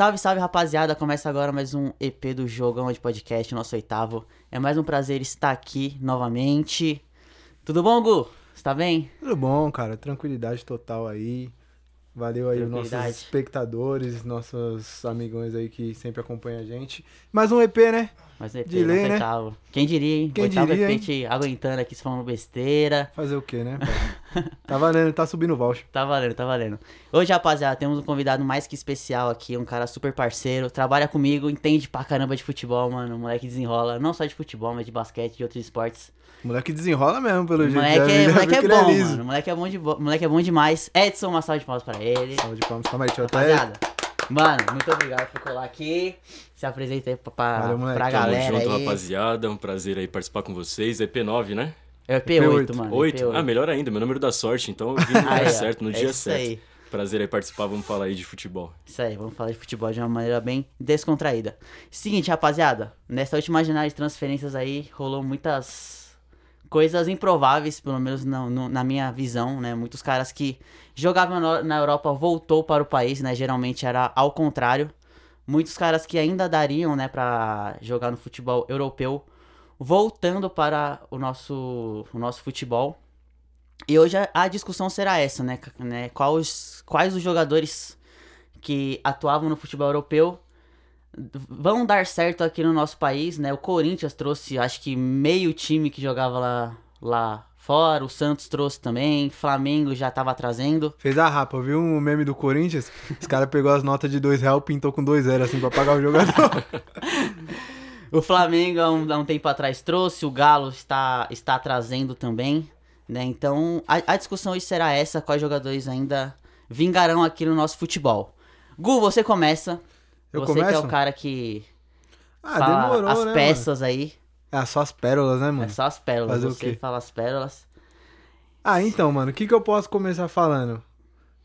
Salve, salve, rapaziada. Começa agora mais um EP do Jogão de Podcast, nosso oitavo. É mais um prazer estar aqui novamente. Tudo bom, Gu? Você tá bem? Tudo bom, cara. Tranquilidade total aí. Valeu aí os nossos espectadores, nossos amigões aí que sempre acompanham a gente. Mais um EP, né? Mais um EP, De lei, né? oitavo. Quem diria, hein? Quem oitavo diria, EP hein? te aguentando aqui, falando besteira. Fazer o quê, né? tá valendo, tá subindo o voucher. Tá valendo, tá valendo. Hoje, rapaziada, temos um convidado mais que especial aqui, um cara super parceiro, trabalha comigo, entende pra caramba de futebol, mano. O moleque desenrola, não só de futebol, mas de basquete, de outros esportes. O moleque desenrola mesmo, pelo jeito. moleque, é, moleque é bom, liso. mano. O moleque é bom, de bo- moleque é bom demais. Edson, uma salva de palmas pra ele. Salve de palmas, calma aí, deixa eu até... Mano, muito obrigado por colar aqui. Se apresenta aí pra, pra, Valeu, moleque. pra Tamo galera Tamo junto, aí. rapaziada. Um prazer aí participar com vocês. EP9, né? É o P8, P8. mano. 8? P8. Ah, melhor ainda, meu número da sorte. Então eu vim no lugar certo, no é dia isso certo. aí. Prazer aí participar, vamos falar aí de futebol. Isso aí, vamos falar de futebol de uma maneira bem descontraída. Seguinte, rapaziada, nessa última janela de transferências aí, rolou muitas coisas improváveis, pelo menos na, na minha visão, né? Muitos caras que jogavam na Europa voltou para o país, né? Geralmente era ao contrário. Muitos caras que ainda dariam, né, pra jogar no futebol europeu, voltando para o nosso, o nosso futebol. E hoje a, a discussão será essa, né? né? Quais, quais os jogadores que atuavam no futebol europeu vão dar certo aqui no nosso país, né? O Corinthians trouxe, acho que meio time que jogava lá, lá fora, o Santos trouxe também, Flamengo já tava trazendo. Fez a rapa, viu um meme do Corinthians? Os caras pegou as notas de dois real pintou com dois zero, assim, pra pagar o jogador. O Flamengo há um, há um tempo atrás trouxe, o Galo está, está trazendo também, né? Então a, a discussão hoje será essa, quais jogadores ainda vingarão aqui no nosso futebol. Gu, você começa. Eu você que é começo? o cara que Ah, fala demorou, as né, mano? peças aí. É só as pérolas, né, É mano? só as pérolas. Fazer o você quê? fala as pérolas. Ah, então, mano, o que, que eu posso começar falando?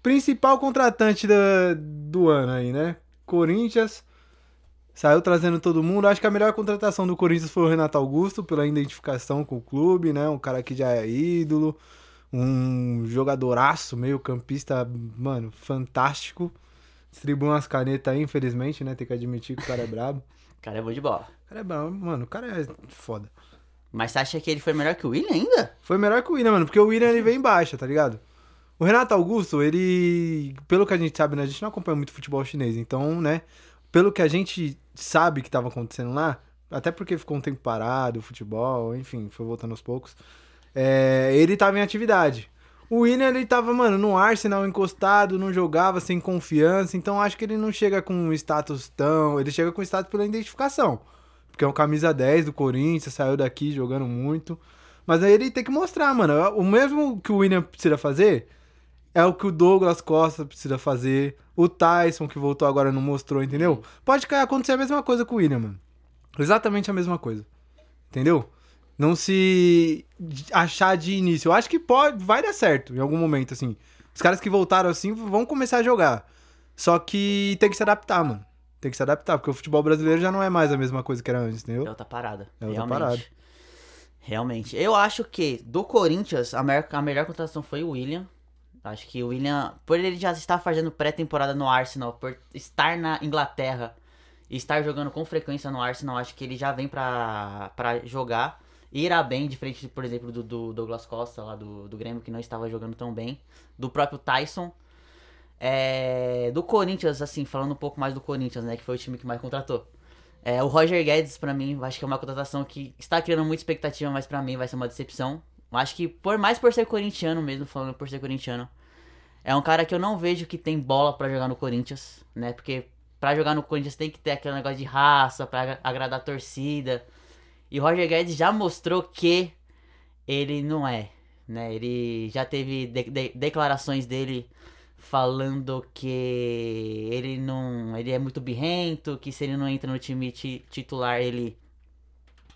Principal contratante da- do ano aí, né? Corinthians. Saiu trazendo todo mundo. Acho que a melhor contratação do Corinthians foi o Renato Augusto, pela identificação com o clube, né? Um cara que já é ídolo. Um jogadoraço, meio campista, mano, fantástico. Distribui umas canetas aí, infelizmente, né? Tem que admitir que o cara é brabo. O cara é bom de bola. O cara é brabo, mano, o cara é foda. Mas você acha que ele foi melhor que o William ainda? Foi melhor que o William, mano, porque o William ele vem em baixa, tá ligado? O Renato Augusto, ele. Pelo que a gente sabe, né? A gente não acompanha muito futebol chinês, então, né? Pelo que a gente sabe que tava acontecendo lá, até porque ficou um tempo parado, o futebol, enfim, foi voltando aos poucos. é, ele tava em atividade. O William, ele tava, mano, no Arsenal encostado, não jogava sem confiança, então acho que ele não chega com um status tão. Ele chega com status pela identificação. Porque é um camisa 10 do Corinthians, saiu daqui jogando muito. Mas aí ele tem que mostrar, mano. O mesmo que o William precisa fazer é o que o Douglas Costa precisa fazer. O Tyson, que voltou agora, não mostrou, entendeu? Pode acontecer a mesma coisa com o William, mano. Exatamente a mesma coisa. Entendeu? Não se achar de início. Eu acho que pode, vai dar certo em algum momento, assim. Os caras que voltaram assim vão começar a jogar. Só que tem que se adaptar, mano. Tem que se adaptar, porque o futebol brasileiro já não é mais a mesma coisa que era antes, É entendeu? outra parada. É outra realmente. parada. Realmente. Eu acho que do Corinthians, a melhor, a melhor contratação foi o William. Acho que o William, por ele já estar fazendo pré-temporada no Arsenal, por estar na Inglaterra e estar jogando com frequência no Arsenal, acho que ele já vem pra, pra jogar. Irá bem, diferente, por exemplo, do, do Douglas Costa, lá do, do Grêmio, que não estava jogando tão bem. Do próprio Tyson. É, do Corinthians, assim, falando um pouco mais do Corinthians, né? Que foi o time que mais contratou. É, o Roger Guedes, pra mim, acho que é uma contratação que está criando muita expectativa, mas pra mim vai ser uma decepção. Acho que, por mais por ser corintiano mesmo, falando por ser corintiano, é um cara que eu não vejo que tem bola pra jogar no Corinthians, né? Porque pra jogar no Corinthians tem que ter aquele negócio de raça, pra agra- agradar a torcida. E Roger Guedes já mostrou que ele não é, né? Ele já teve de- de- declarações dele falando que ele não, ele é muito birrento, que se ele não entra no time ti- titular, ele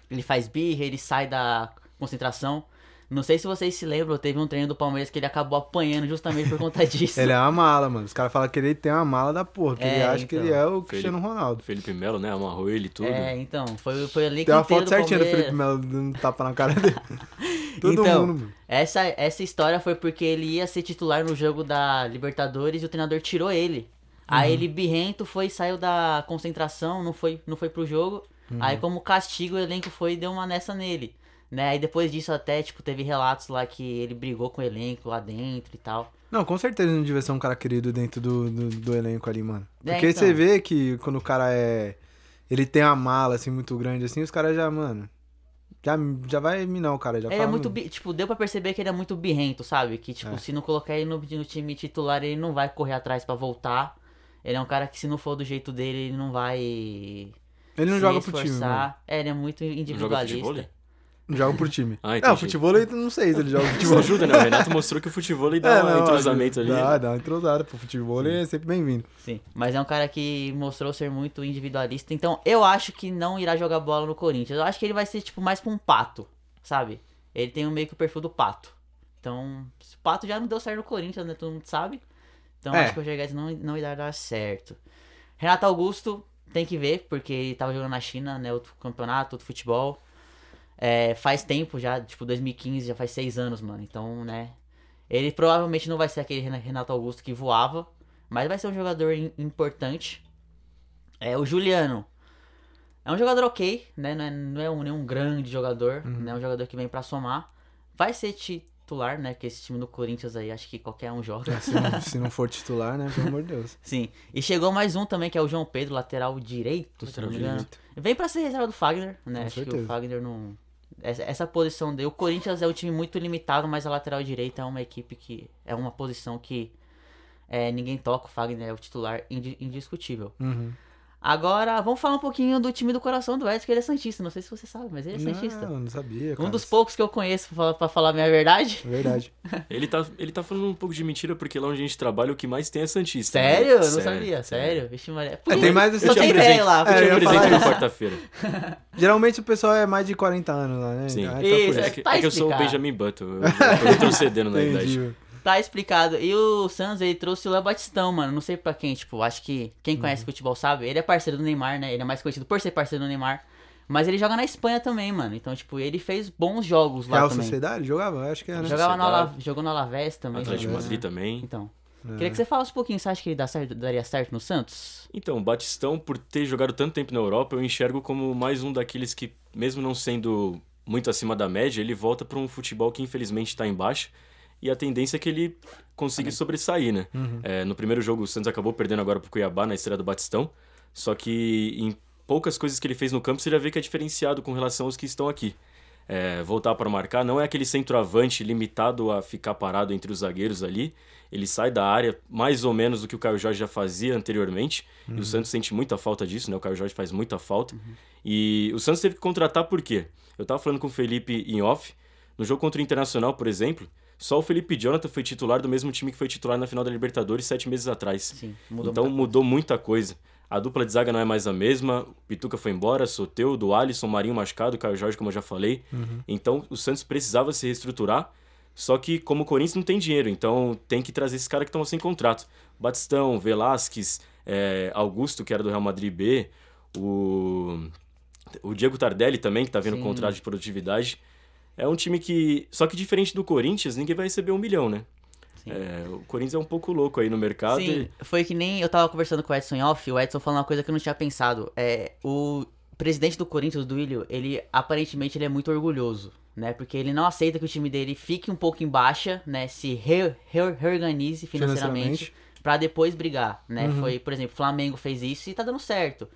ele faz birra, ele sai da concentração. Não sei se vocês se lembram, teve um treino do Palmeiras que ele acabou apanhando justamente por conta disso. Ele é uma mala, mano. Os caras falam que ele tem uma mala da porra, que É, ele acha que então. ele é o Cristiano Ronaldo. Felipe Melo, né? Amarrou ele e tudo. É, então, foi, foi ali que Tem uma foto certinha do Felipe Melo dando um tapa na cara dele. Todo Então, mundo, mano. Essa, essa história foi porque ele ia ser titular no jogo da Libertadores e o treinador tirou ele. Aí ele birrento foi, saiu da concentração, não foi, não foi pro jogo. Aí como castigo o elenco foi e deu uma nessa nele. Né? Aí depois disso até, tipo, teve relatos lá que ele brigou com o elenco lá dentro e tal. Não, com certeza não devia ser um cara querido dentro do, do, do elenco ali, mano. É, Porque então. você vê que quando o cara é. Ele tem uma mala, assim, muito grande, assim, os caras já, mano. Já, já vai minar o cara. Já Ele é fala, muito, bi- tipo, deu pra perceber que ele é muito birrento, sabe? Que, tipo, É. se não colocar ele no, no time titular, ele não vai correr atrás pra voltar. Ele é um cara que se não for do jeito dele, ele não vai Ele não se joga pro time, mano. esforçar. É, ele é muito Não joga individualista. Não joga pro time. Ah, não, entendi. futebol eu não sei se ele joga Isso futebol. ajuda, né? O Renato mostrou que o futebol ele dá É, um não, entrosamento ali. Dá, dá uma entrosada. Pro futebol ele é sempre bem-vindo. Sim, mas é um cara que mostrou ser muito individualista. Então, eu acho que não irá jogar bola no Corinthians. Eu acho que ele vai ser, tipo, mais pra um pato, sabe? Ele tem um meio que o perfil do pato. Então, o pato já não deu certo no Corinthians, né? Todo mundo sabe. Então, É. acho que o Guedes não, não irá dar certo. Renato Augusto, tem que ver, porque ele tava jogando na China, né? Outro campeonato, outro futebol. É, faz tempo já, tipo, 2015, já faz seis anos, mano. Então, né? Ele provavelmente não vai ser aquele Ren- Renato Augusto que voava, mas vai ser um jogador im- importante. É, o Juliano. É um jogador ok, né? Não é, não é um, nenhum grande jogador, né? É um jogador que vem pra somar. Vai ser titular, né? Que esse time do Corinthians aí, acho que qualquer um joga. Se não, se não for titular, né? Pelo amor de Deus. Sim. E chegou mais um também, que é o João Pedro, lateral direito, se não me engano. Vem pra ser reserva do Fagner, né? Com Acho que certeza. o Fagner não. Essa, posição dele. O Corinthians é um time muito limitado, mas a lateral direita é uma equipe que. É uma posição que é, ninguém toca. O Fagner é o titular indi- indiscutível. Uhum. Agora, vamos falar um pouquinho do time do coração do Edson, que ele é Santista. Não sei se você sabe, mas ele é Santista. Não, não sabia, Um cara. dos poucos que eu conheço, pra, pra falar a minha verdade. É verdade. Ele tá, ele tá falando um pouco de mentira, porque lá onde a gente trabalha, o que mais tem é Santista. né? Sério? Eu não Sério, sabia, sério. Vixe, Maria. É, tem mais Só Eu te tem apresento, velho lá. eu É, eu apresento falar na isso. quarta-feira. Geralmente o pessoal é mais de 40 anos lá, né? Sim. Então Isso, por É isso. que, Tá é que eu sou o. Benjamin Button. Eu, eu tô retrocedendo na idade. Tá explicado. E o Santos, ele trouxe o Léo Batistão, mano. Não sei pra quem, tipo, acho que quem Uhum. conhece futebol sabe. Ele é parceiro do Neymar, né? Ele é mais conhecido por ser parceiro do Neymar. Mas ele joga na Espanha também, mano. Então, tipo, ele fez bons jogos lá Real também. Sociedade? Jogava? Acho que era. né? Jogava no. Ala... Jogou no Alavés também. Atlético Madrid também. Então. É. Queria que você falasse um pouquinho. Você acha que ele dá certo, daria certo no Santos? Então, o Batistão, por ter jogado tanto tempo na Europa, eu enxergo como mais um daqueles que, mesmo não sendo muito acima da média, ele volta para um futebol que infelizmente está embaixo. E a tendência é que ele consiga sobressair, né? É, no primeiro jogo, o Santos acabou perdendo agora pro Cuiabá na estreia do Batistão. Só que em poucas coisas que ele fez no campo, você já vê que é diferenciado com relação aos que estão aqui. É, voltar para marcar, não é aquele centroavante limitado a ficar parado entre os zagueiros ali. Ele sai da área mais ou menos do que o Caio Jorge já fazia anteriormente. E o Santos sente muita falta disso, né? O Caio Jorge faz muita falta. E o Santos teve que contratar por quê? Eu tava falando com o Felipe em off. No jogo contra o Internacional, por exemplo, só o Felipe Jonathan foi titular do mesmo time que foi titular na final da Libertadores sete meses atrás. Sim, mudou então muita mudou muita coisa. A dupla de zaga não é mais a mesma. O Pituca foi embora, Soteudo, Alisson, Marinho machucado, Caio Jorge, como eu já falei. Então o Santos precisava se reestruturar. Só que, como o Corinthians não tem dinheiro, então tem que trazer esses caras que estão sem contrato. Batistão, Velasquez, é, Augusto, que era do Real Madrid B, o, o Diego Tardelli também, que tá vendo Sim. contrato de produtividade. É um time que. Só que diferente do Corinthians, ninguém vai receber um milhão, né? É, o Corinthians é um pouco louco aí no mercado. Sim, e- foi que nem eu tava conversando com o Edson off, o Edson falou uma coisa que eu não tinha pensado. É, o presidente do Corinthians, do Willio, ele aparentemente ele é muito orgulhoso, né? Porque ele não aceita que o time dele fique um pouco em baixa, né? Se re- re- reorganize financeiramente Financeiramente. pra depois brigar, né? Uhum. Foi, por exemplo, o Flamengo fez isso e tá dando certo.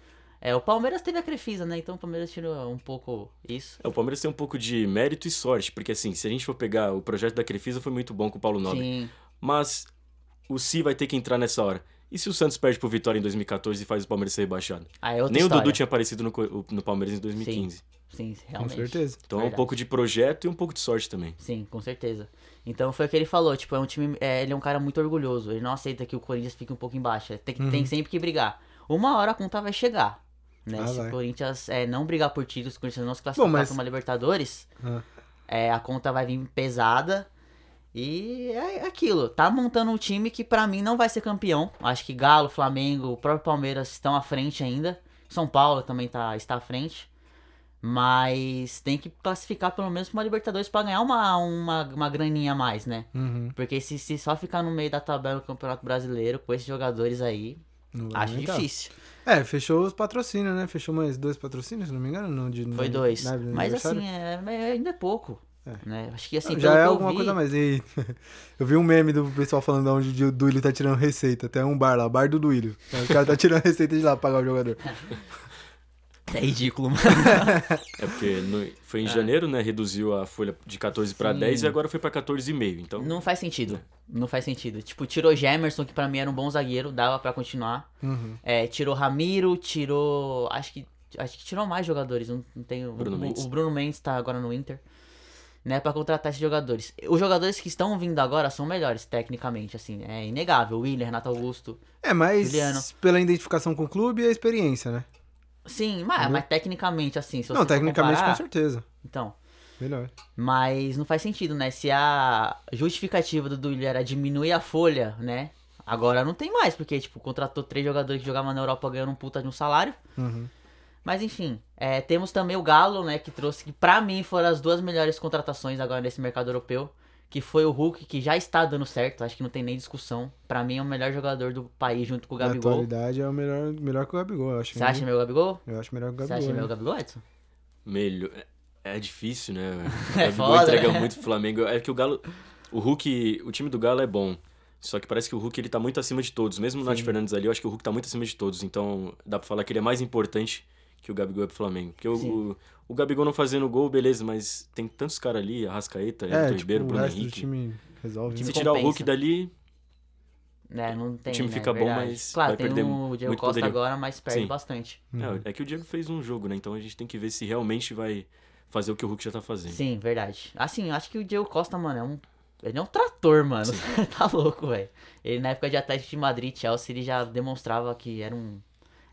É, o Palmeiras teve a Crefisa, né? Então o Palmeiras tirou um pouco isso. É, o Palmeiras tem um pouco de mérito e sorte, porque assim, se a gente for pegar o projeto da Crefisa foi muito bom com o Paulo Nobre. Sim, Mas o Si vai ter que entrar nessa hora. E se o Santos perde pro Vitória em 2014 e faz o Palmeiras ser rebaixado? aí é outra Nem história. o Dudu tinha aparecido no, no Palmeiras em 2015. Sim, Com realmente. certeza. Então é um Verdade. pouco de projeto e um pouco de sorte também. Sim, com certeza. Então foi o que ele falou, tipo, é um time. é, ele é um cara muito orgulhoso. Ele não aceita que o Corinthians fique um pouco embaixo. Tem, que- tem sempre que brigar. Uma hora a conta vai chegar. Né? Ah, se o Corinthians é, não brigar por títulos, se o Corinthians não se classificar mas- pra uma Libertadores, Ah. é, a conta vai vir pesada. E é aquilo. Tá montando um time que pra mim não vai ser campeão. Acho que Galo, Flamengo, o próprio Palmeiras estão à frente ainda. São Paulo também tá, está à frente. Mas tem que classificar pelo menos uma Libertadores pra ganhar uma, uma, uma graninha a mais, né? Uhum. Porque se, se só ficar no meio da tabela do Campeonato Brasileiro com esses jogadores aí, Acho aumentar. difícil. É, fechou os patrocínios, né? Fechou mais dois patrocínios, se não me engano, não de Foi dois. na- Mas assim, é, ainda é pouco. É. Né? Acho que assim, já pelo é alguma vi- coisa a mais. E eu vi um meme do pessoal falando de onde o Duílio tá tirando receita. Tem um bar lá, bar do Duílio. O cara tá tirando receita de lá pra pagar o jogador. É ridículo, mano. É porque no- foi em janeiro, né? Reduziu a folha de 14 para Sim. 10 e agora foi para 14,5. Então, Não faz sentido. Não faz sentido. Tipo, tirou Gemerson, que pra mim era um bom zagueiro, dava pra continuar. Uhum. É, tirou Ramiro, tirou. Acho que. Acho que tirou mais jogadores. Não, não tenho. Bruno o, Mendes. o Bruno Mendes tá agora no Inter. Né, pra contratar esses jogadores. Os jogadores que estão vindo agora são melhores, tecnicamente, assim. É inegável. William, Renato Augusto. É, mas Juliano. pela identificação com o clube e a experiência, né? Sim, mas, mas tecnicamente, assim. Se você não, tecnicamente comparar, com certeza. Então. Melhor. Mas não faz sentido, né? Se a justificativa do Duílio era diminuir a folha, né? Agora não tem mais, porque, tipo, contratou três jogadores que jogavam na Europa ganhando um puta de um salário. Uhum. Mas enfim, é, temos também o Galo, né? Que trouxe, que pra mim foram as duas melhores contratações agora nesse mercado europeu. Que foi o Hulk, que já está dando certo, acho que não tem nem discussão. Pra mim é o melhor jogador do país junto com o Na Gabigol. atualidade é o melhor, melhor que o Gabigol, eu acho. Você acha meu Gabigol? Eu acho melhor que o Você Gabigol. acha né? meu Gabigol, Edson? melhor. É difícil, né? O É Gabigol foda, entrega né? muito pro Flamengo. É que o Galo. O Hulk. O time do Galo é bom. Só que parece que o Hulk ele tá muito acima de todos. Mesmo o Nath. Fernandes ali, eu acho que o Hulk tá muito acima de todos. Então dá pra falar que ele é mais importante que o Gabigol é pro Flamengo. Porque o, o, o Gabigol não fazendo gol, beleza, mas tem tantos caras ali, Arrascaeta, É, Everton tipo, Ribeiro, o Bruno resto do Henrique. time resolve. time Se tirar o. Hulk dali, É, não tem. time né, fica bom, verdade. mas Claro, vai tem perder o Diego muito Costa poderio. agora, mas perde Sim. bastante. Uhum. é, é que o Diego fez um jogo, né? Então a gente tem que ver se realmente vai fazer o que o Hulk já tá fazendo. Sim, verdade. Assim, eu acho que o Diego Costa, mano, é um. Ele é um trator, mano. tá louco, velho. Ele na época de Atlético de Madrid, Chelsea, ele já demonstrava que era um.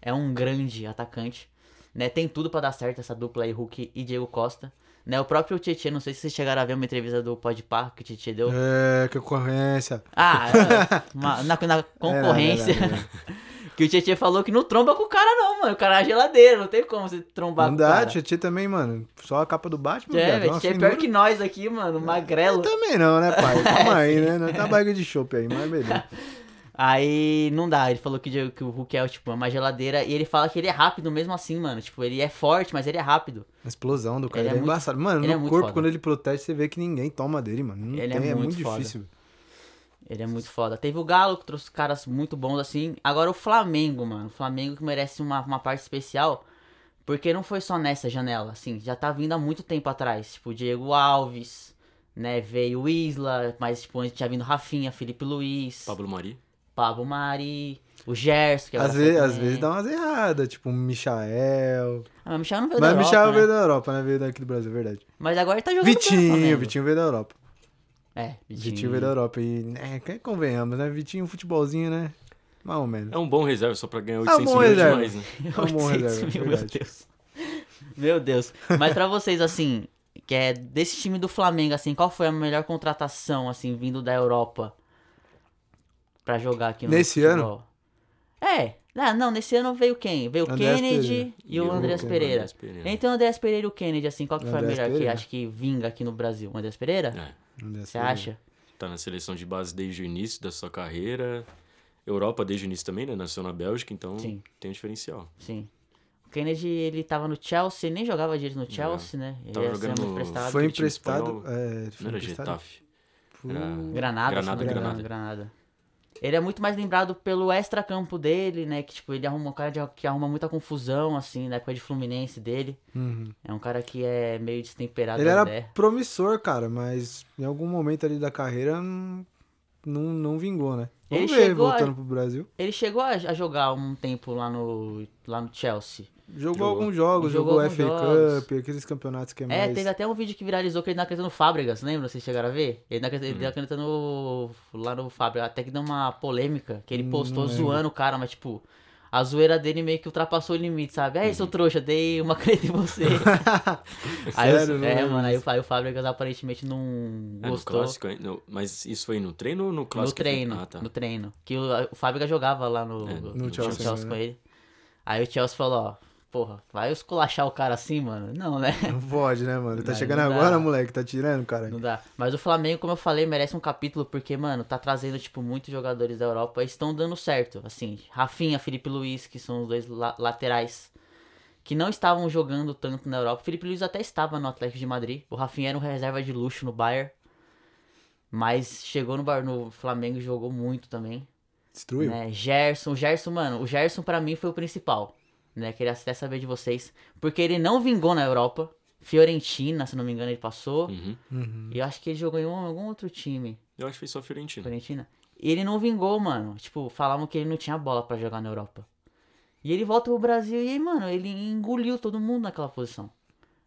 É um grande atacante. Né? Tem tudo pra dar certo essa dupla aí, Hulk e Diego Costa. Né? O próprio Tietchan, não sei se vocês chegaram a ver uma entrevista do Podpah que o Tietchan deu. É, que concorrência. Ah, é, uma- na, na concorrência. É, não, não, não, que o Tietchan falou que não tromba com o cara, não, mano. O cara é geladeira, não tem como você trombar Não com o dá, cara. Tietchan também, mano. Só a capa do Batman, É, velho, uma Tietchan é pior que nós aqui, mano. Magrelo. Também não, né, pai? Calma aí, né? Não tá barriga de chopp aí, mas beleza. Aí não dá, ele falou que, que o Hulk é tipo uma geladeira e ele fala que ele é rápido mesmo assim, mano. Tipo, ele é forte, mas ele é rápido. A explosão do cara Ele é, é muito- embaçado. Mano, ele é no muito corpo, foda. quando ele protege, você vê que ninguém toma dele, mano. Não Ele é tem, é muito muito foda. difícil. Ele é muito foda. Teve o Galo, que trouxe caras muito bons assim. Agora o Flamengo, mano. O Flamengo que merece uma, uma parte especial. Porque não foi só nessa janela, assim. Já tá vindo há muito tempo atrás. Tipo, o Diego Alves, né? Veio o Isla, mas tipo, antes tinha vindo Rafinha, Felipe Luiz, Pablo Mari. Pablo Mari, o Gerson, que Às agora vezes, às vezes dá umas erradas, tipo o Michael. Ah, mas o Michel não veio Mas da o Europa, Michael né? veio da Europa, né? Veio daqui do Brasil, é verdade. Mas agora ele tá jogando Vitinho, Flamengo. Vitinho veio da Europa. É, Vitinho. Vitinho veio da Europa. E, é, que convenhamos, né? Vitinho, futebolzinho, né? Mais ou menos. É um bom reserva só pra ganhar É um 800 mil reserva. demais, né? É um bom 800 reserva, mil, meu. Deus. Meu Deus. Mas pra vocês, assim, que é desse time do Flamengo, assim, qual foi a melhor contratação, assim, vindo da Europa pra jogar aqui no Nesse futebol? É. Ah, não, nesse ano veio quem? Veio o Kennedy Pereira. e o E o Andreas. Pereira. Pereira. Entre o Andreas Pereira e o Kennedy, assim, qual que foi a melhor que acho que vinga aqui no Brasil? O Andreas Pereira? É. Você acha? Tá na seleção de base desde o início da sua carreira. Europa desde o início também, né? Nasceu na Bélgica, então Sim. tem um diferencial. Sim. O Kennedy, ele tava no Chelsea, nem jogava direito no Chelsea, né? Ele Tava ia ser jogando emprestado. Foi emprestado. É, foi Não era emprestado Getafe. Era- Granada, Granada, engano, Granada. Granada. Ele é muito mais lembrado pelo extra-campo dele, né? Que, tipo, ele arruma um cara de- que arruma muita confusão, assim, na época de Fluminense dele. Uhum. É um cara que é meio destemperado Ele era ideia. promissor, cara, mas em algum momento ali da carreira não, não, vingou, né? Ele Vamos ver, chegou a- voltando pro Brasil. Ele chegou a, a jogar um tempo lá no, lá no Chelsea. Jogou, Jogou. alguns jogos, Jogou jogou, alguns FA jogos. Cup, aqueles campeonatos que é É, mais... teve até um vídeo que viralizou que ele tá cantando Fábricas, lembra? Vocês chegaram a ver? Ele tá, ele Uhum. tá cantando lá no Fábricas, até que deu uma polêmica, que ele Hum, postou não lembro. zoando o cara, mas tipo, a zoeira dele meio que ultrapassou o limite, sabe? Aí, seu trouxa, dei uma caneta em você. aí, Sério, não é, mano, aí, o- aí o Fábricas aparentemente não É, no gostou. clássico? No- mas isso foi no treino ou no No clássico? treino, Ah, tá. no treino. Que o, o Fábrica jogava lá no, É, no, no no Chelsea, Chelsea, né? com ele. Aí o Chelsea falou, ó, porra, vai esculachar o cara assim, mano? Não, né? Não pode, né, mano? Tá chegando dá. agora, moleque. Tá tirando, cara. Não dá. Mas o Flamengo, como eu falei, merece um capítulo porque, mano, tá trazendo, tipo, muitos jogadores da Europa e estão dando certo. Assim, Rafinha, Felipe Luiz, que são os dois la- laterais que não estavam jogando tanto na Europa. O Felipe Luiz até estava no Atlético de Madrid. O Rafinha era um reserva de luxo no Bayern. Mas chegou no, Bar- no Flamengo e jogou muito também. Destruiu. Né? Gerson, o Gerson, mano, o Gerson pra mim foi o principal, né? Queria até saber de vocês, porque ele não vingou na Europa. Fiorentina, se não me engano, ele passou. Uhum. Uhum. E eu acho que ele jogou em um- algum outro time. Eu acho que foi só Fiorentina. Fiorentina. E ele não vingou, mano. Tipo, falavam que ele não tinha bola pra jogar na Europa. E ele volta pro Brasil e aí, mano, ele engoliu todo mundo naquela posição.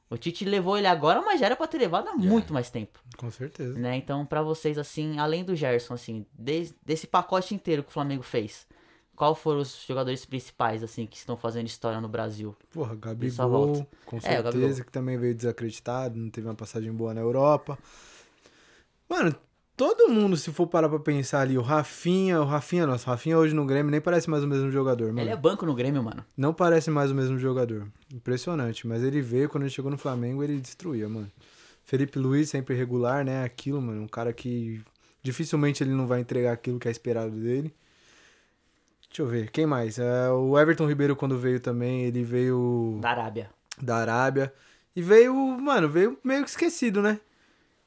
O Tite levou ele agora, mas já era pra ter levado há muito mais tempo. Com certeza. Né? Então, pra vocês, assim, além do Gerson, assim, des- desse pacote inteiro que o Flamengo fez, qual foram os jogadores principais, assim, que estão fazendo história no Brasil? Porra, Gabigol, com É, certeza, Gabigol. que também veio desacreditado, não teve uma passagem boa na Europa. Mano, todo mundo, se for parar pra pensar ali, o Rafinha, o Rafinha, nossa, o Rafinha hoje no Grêmio nem parece mais o mesmo jogador, mano. Ele é banco no Grêmio, mano. Não parece mais o mesmo jogador. Impressionante, mas ele veio, quando ele chegou no Flamengo, ele destruía, mano. Felipe Luiz, sempre regular, né? Aquilo, mano, um cara que dificilmente ele não vai entregar aquilo que é esperado dele. Deixa eu ver, quem mais? É, o Everton Ribeiro, quando veio também, ele veio Da Arábia. da Arábia. E veio, mano, veio meio que esquecido, né?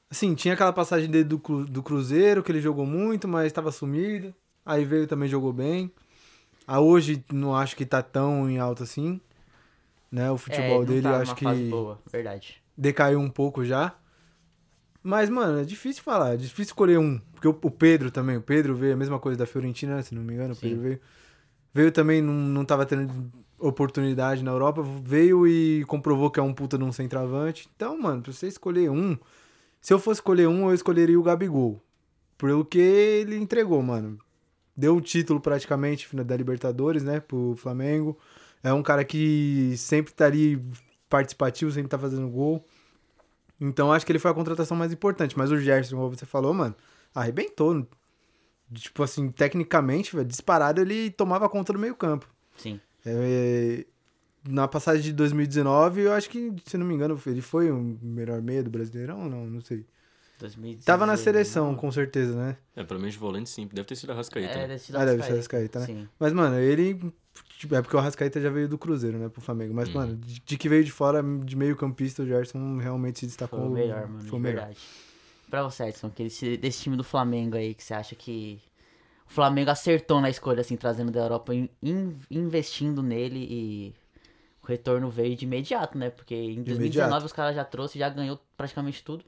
Assim, tinha aquela passagem dele do, do Cruzeiro, que ele jogou muito, mas estava sumido. Aí veio também jogou bem. A hoje não acho que tá tão em alta assim. Né? O futebol é, dele tá acho que boa, verdade. decaiu um pouco já. Mas, mano, é difícil falar, é difícil escolher um. Porque o, o Pedro também, o Pedro veio a mesma coisa da Fiorentina, se não me engano, o Sim. Pedro veio. Veio também, não, não tava tendo oportunidade na Europa, veio e comprovou que é um puta de um centroavante. Então, mano, pra você escolher um, se eu fosse escolher um, eu escolheria o Gabigol. Pelo que ele entregou, mano. Deu o título praticamente da Libertadores, né, pro Flamengo. É um cara que sempre tá ali participativo, sempre tá fazendo gol. Então acho que ele foi a contratação mais importante. Mas o Gerson, como você falou, mano, arrebentou. Tipo assim, tecnicamente, velho, disparado, ele tomava conta do meio campo. Sim. É, na passagem de 2019, eu acho que, se não me engano, ele foi o melhor meio do Brasileirão ou não? Não sei. 2019. Tava na seleção, com certeza, né? É, pelo menos de volante sim. Deve ter sido a Rascaeta. É, né? deve ser Ah, deve ser Arrascaeta, né? Sim. Mas, mano, ele. Tipo, é porque o Arrascaeta já veio do Cruzeiro, né, pro Flamengo. Mas, Uhum. mano, de, de que veio de fora, de meio campista, o Gerson realmente se destacou. Foi o melhor, mano, Foi de o melhor. verdade. Pra você, Edson, que desse, desse time do Flamengo aí, que você acha que o Flamengo acertou na escolha, assim, trazendo da Europa, in- in- investindo nele e o retorno veio de imediato, né? Porque em 2019 imediato. os caras já trouxe, já ganhou praticamente tudo.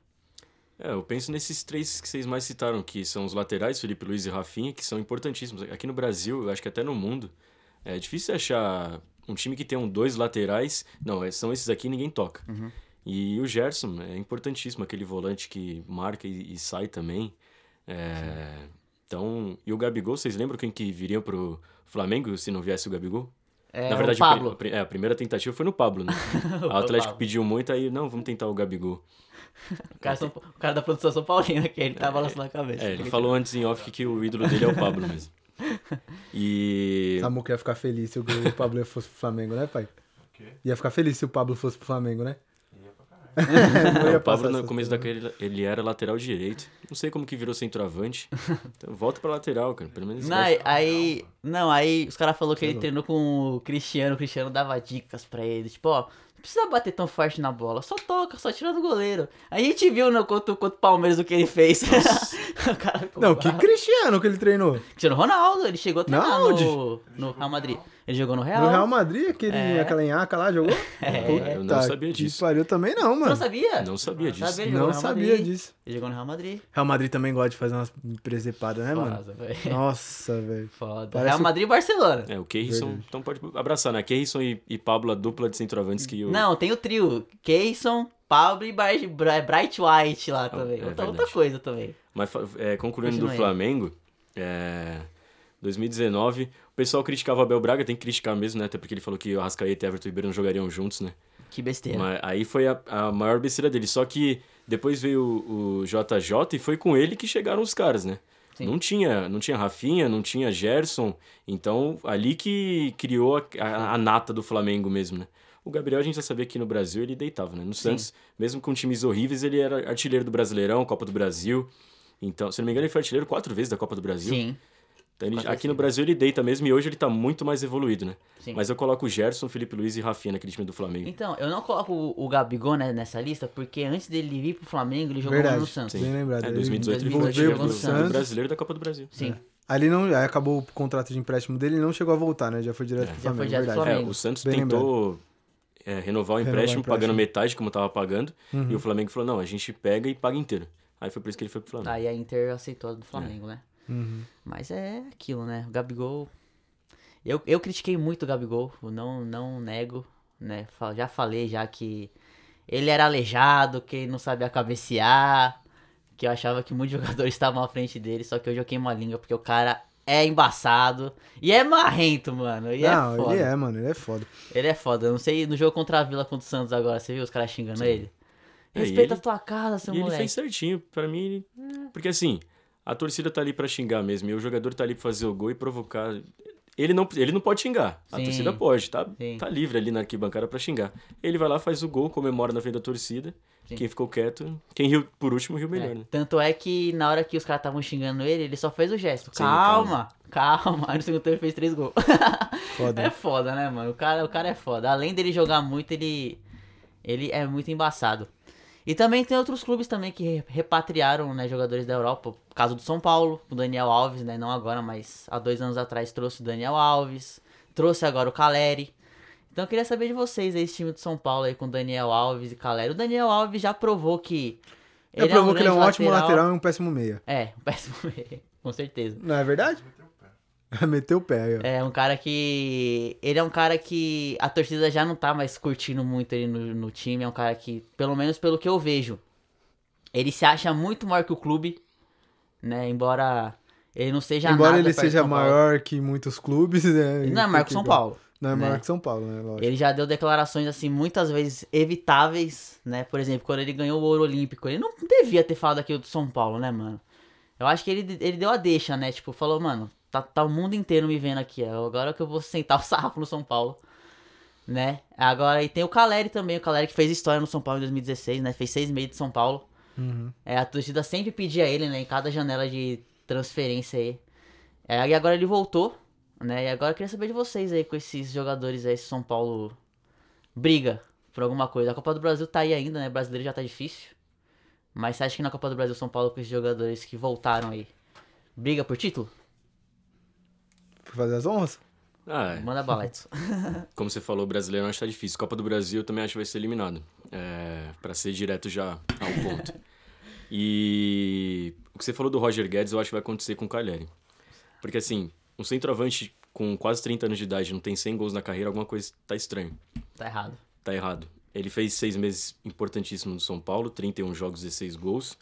É, eu penso nesses três que vocês mais citaram, que são os laterais, Felipe Luiz e Rafinha, que são importantíssimos. Aqui no Brasil, eu acho que até no mundo, é difícil achar um time que tenha um dois laterais. Não, é- são esses aqui ninguém toca. E o Gerson é importantíssimo, aquele volante que marca e, e sai também. É, então, e o Gabigol, vocês lembram quem que viria pro Flamengo se não viesse o Gabigol? É, Na verdade, o Pablo. a é, a primeira tentativa foi no Pablo, né? o Atlético Pablo. pediu muito, aí, não, vamos tentar o Gabigol. O cara, São- o cara da produção São Paulina, que ele tá balançando a cabeça. É, ele falou antes em off que o ídolo dele é o Pablo mesmo. E. Samuca ia ficar feliz se o Pablo fosse pro Flamengo, né, pai? Ia ficar feliz se o Pablo fosse pro Flamengo, né? Não ia o Pablo no começo coisas. da carreira ele era lateral direito. Não sei como que virou centroavante. Então, volta pra lateral, cara. Pelo menos. Não, aí, aí- não, aí os caras falaram que ele treinou com o Cristiano, o Cristiano dava dicas pra ele, tipo, ó, não precisa bater tão forte na bola, só toca, só tira do goleiro. A gente viu no, contra, contra o Palmeiras o que ele fez. o cara ficou Não, que. Cristiano que ele treinou. Cristiano Ronaldo, ele chegou a treinar Na no, no Real Madrid. Ele jogou no Real. No Real Madrid, aquele, É. aquela enhaca lá jogou? É, eu não sabia disso. pariu também não, Você mano. não sabia? Não sabia disso. Sabia, Não no Real sabia Madrid. disso. Ele jogou no Real Madrid. Real Madrid também gosta de fazer umas presepadas, né, mano? Foda, velho. Nossa, velho. Foda. Parece- Real Madrid e Barcelona. É, o Keirson. Verdade. Então pode abraçar, né? Keirson e, e Pablo, a dupla de centroavantes que o. Não, tem o trio. Keyson, Pablo e Bright White lá também. é outra, outra coisa também. Mas é, concluindo do Continua aí. Flamengo, é, 2019, o pessoal criticava o Abel Braga, tem que criticar mesmo, né? Até porque ele falou que o Arrascaeta e Everton Ribeiro não jogariam juntos, né? Que besteira. Mas aí foi a, a maior besteira dele. Só que depois veio o, o JJ e foi com ele que chegaram os caras, né? Sim. Não tinha, não tinha Rafinha, não tinha Gerson. Então, ali que criou a, a- a nata do Flamengo mesmo, né? O Gabriel, a gente já sabia que no Brasil ele deitava, né? No Santos, mesmo com times horríveis, ele era artilheiro do Brasileirão, Copa do Brasil. Então, se não me engano, ele foi artilheiro quatro vezes da Copa do Brasil. Sim, Então, ele- aqui no vezes. Brasil ele deita mesmo e hoje ele tá muito mais evoluído, né? sim. Mas eu coloco o Gerson, Felipe Luiz e Rafinha naquele time do Flamengo. Então, eu não coloco o, o Gabigol né, nessa lista, porque antes dele vir pro Flamengo, ele jogou lá Verdade. no Santos. Sim. Bem lembrado. É, Ele 2018 ele 2018 artilheiro jogou do, no do Santos. Brasileiro da Copa do Brasil. Sim. Ali não, aí acabou o contrato de empréstimo dele e não chegou a voltar, né? Já foi direto É. pro Já foi Flamengo, direto pro verdade. É, Flamengo. o Santos Bem tentou é, renovar o Renovar o empréstimo, empréstimo. pagando metade como tava pagando, Uhum. e o Flamengo falou, não, a gente pega e paga inteiro. Aí foi por isso que ele foi pro Flamengo. Aí a Inter aceitou a do Flamengo, né? Uhum. Mas é aquilo, né? O Gabigol. Eu, eu critiquei muito o Gabigol, não, não nego, né? Já falei já que ele era aleijado, que ele não sabia cabecear, que eu achava que muitos jogadores estavam à frente dele, só que hoje eu queimo a língua porque o cara é embaçado e é marrento, mano. E não, é foda. ele é, mano, ele é foda. Ele é foda. Eu não sei, no jogo contra a Vila contra o Santos agora, você viu os caras xingando ele? É, Respeita ele- a tua casa, seu E ele moleque. fez certinho, pra mim. Porque assim, a torcida tá ali pra xingar mesmo, e o jogador tá ali pra fazer o gol e provocar. Ele não, ele não pode xingar. A Sim. torcida pode, tá, Sim. tá livre ali na arquibancada pra xingar. Ele vai lá, faz o gol, comemora na frente da torcida. Sim. Quem ficou quieto, quem riu por último riu melhor, É, né? Tanto é que na hora que os caras estavam xingando ele, ele só fez o gesto. Sim, calma, calma. Aí no segundo tempo ele fez três gols. Foda. é foda, né, mano? O cara, o cara é foda. Além dele jogar muito, ele, ele é muito embaçado. E também tem outros clubes também que re- repatriaram né, jogadores da Europa. O caso do São Paulo, o Daniel Alves, né? Não agora, mas há dois anos atrás trouxe o Daniel Alves. Trouxe agora o Caleri. Então eu queria saber de vocês aí, esse time do São Paulo aí com Daniel Alves e Caleri. O Daniel Alves já provou que. Ele provou que ele é um grande ótimo lateral e um péssimo meia. É, um péssimo meio, com certeza. Não é verdade? Meteu o pé aí, ó. É um cara que. Ele é um cara que a torcida já não tá mais curtindo muito ele no, no time. É um cara que, pelo menos pelo que eu vejo, ele se acha muito maior que o clube, né? Embora ele não seja Embora ele seja maior que muitos clubes, né? Ele não é maior que São Paulo. Não é né? maior que São Paulo, né? Lógico. Ele já deu declarações, assim, muitas vezes evitáveis, né? Por exemplo, quando ele ganhou o ouro olímpico, ele não devia ter falado aquilo do São Paulo, né, mano? Eu acho que ele, ele deu a deixa, né? Tipo, falou, mano, tá, tá o mundo inteiro me vendo aqui. Agora que eu vou sentar o sarrafo no São Paulo. Né? Agora, e tem o Caleri também, o Caleri que fez história no São Paulo em 2016, né? Fez seis meses de São Paulo. Uhum. É, a torcida sempre pedia ele, né? Em cada janela de transferência aí. É, e agora ele voltou, né? E agora eu queria saber de vocês aí com esses jogadores aí, se São Paulo briga por alguma coisa. A Copa do Brasil tá aí ainda, né? Brasileiro já tá difícil. Mas você acha que na Copa do Brasil São Paulo com esses jogadores que voltaram aí, briga por título? Pra fazer as honras? Ah, é. Manda bala, Edson. como você falou, o brasileiro acho que tá difícil. Copa do Brasil eu também acho que vai ser eliminado. É, para ser direto já ao ponto. E o que você falou do Roger Guedes, eu acho que vai acontecer com o Cagliari. Porque assim, um centroavante com quase 30 anos de idade não tem 100 gols na carreira, alguma coisa tá estranho. Tá errado. Tá errado. Ele fez seis meses importantíssimos no São Paulo, 31 jogos, 16 gols.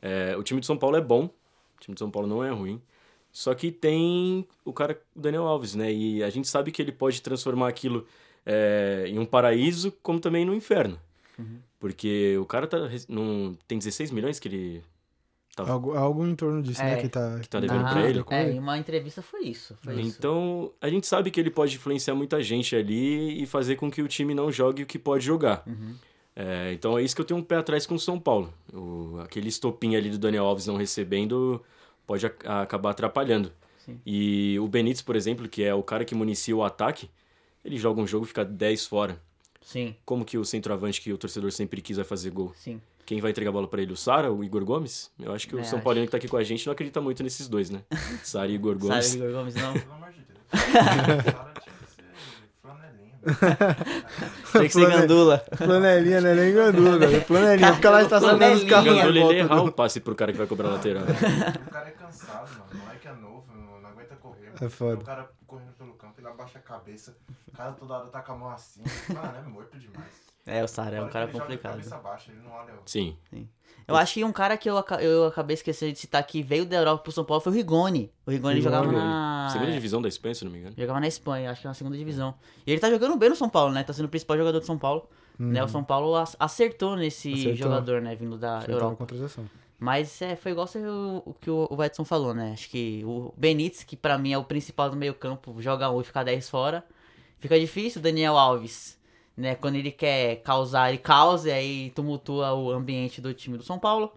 É, o time de São Paulo é bom, o time de São Paulo não é ruim. Só que tem o cara, o Daniel Alves, né? E a gente sabe que ele pode transformar aquilo é, em um paraíso, como também no inferno. Porque o cara tá, num, tem 16 milhões que ele Tá. Algo, algo em torno disso, É. né? Que tá, tá devendo Ah, pra ele? com É, ele. em uma entrevista foi isso. Foi isso. Então, a gente sabe que ele pode influenciar muita gente ali e fazer com que o time não jogue o que pode jogar. Uhum. É, então é isso que eu tenho um pé atrás com o São Paulo. O, aquele estopim ali do Daniel Alves não recebendo pode acabar atrapalhando. Sim. E o Benítez, por exemplo, que é o cara que municia o ataque, ele joga um jogo e fica 10 fora. Sim, Como que o centroavante que o torcedor sempre quis vai fazer gol? sim. Quem vai entregar a bola pra ele? O Sara, o Igor Gomes? Eu acho que o É, São acho. Paulino que tá aqui com a gente não acredita muito nesses dois, né? Sara e Igor Gomes. Sabe, Igor Gomes, não? Pelo amor de Deus. Sara tinha que ser Tem que ser gandula. Flanelinha, né? Nem gandula, velho. Flanelinha. Fica lá estacionando os carros. Gandula, de ele errar o passe pro cara que vai cobrar lateral. O cara é cansado, mano. O moleque é novo, não, não aguenta correr. É foda. O cara correndo pelo campo, ele abaixa a cabeça. O cara toda hora tá com a mão assim. Mano, é morto demais. É, o Sara é um que cara ele complicado. cabeça baixa, ele não olha o... Sim. Eu acho que um cara que eu, eu acabei esquecendo de citar que veio da Europa pro São Paulo foi o Rigoni. O Rigoni Rigoni. jogava na. Segunda divisão da Espanha, se não me engano. Jogava na Espanha, acho que na segunda divisão. E ele tá jogando bem no São Paulo, né? Tá sendo o principal jogador do São Paulo. Né? O São Paulo ac- acertou nesse Acertou. jogador, né? Vindo da Acertou Europa. contratação. Mas é, foi igual você- o, o que o Edson falou, né? Acho que o Benítez, que pra mim é o principal do meio campo, joga um e fica 10 fora. Fica difícil o Daniel Alves, né? Quando ele quer causar, ele causa e aí tumultua o ambiente do time do São Paulo.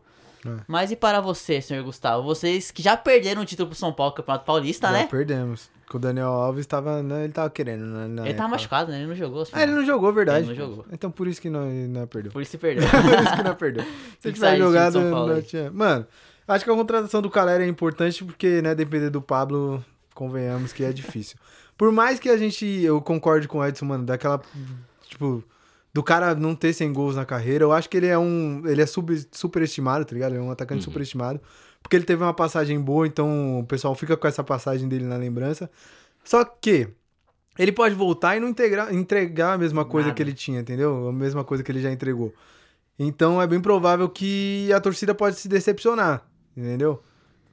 É. Mas e para você, senhor Gustavo? Vocês que já perderam o título pro São Paulo, Campeonato Paulista, Já né? perdemos. Com o Daniel Alves tava, né, ele tava querendo, né? Ele tava época. machucado, né? Ele não jogou. Ah, ele não jogou, verdade. Ele não jogou. Então por isso que não, não perdeu. Por isso se perdeu. por isso que não perdeu. Se que tivesse jogado, São Paulo não tinha. Mano, acho que a contratação do Calera é importante porque, né, depender do Pablo, convenhamos que é difícil. Por mais que a gente, eu concorde com o Edson, mano, daquela, tipo, do cara não ter 100 gols na carreira, eu acho que ele é um, ele é sub, superestimado, tá ligado? Ele é um atacante Uhum. superestimado, porque ele teve uma passagem boa, então o pessoal fica com essa passagem dele na lembrança. Só que ele pode voltar e não integrar, entregar a mesma coisa Nada. que ele tinha, entendeu? A mesma coisa que ele já entregou. Então é bem provável que a torcida pode se decepcionar, entendeu?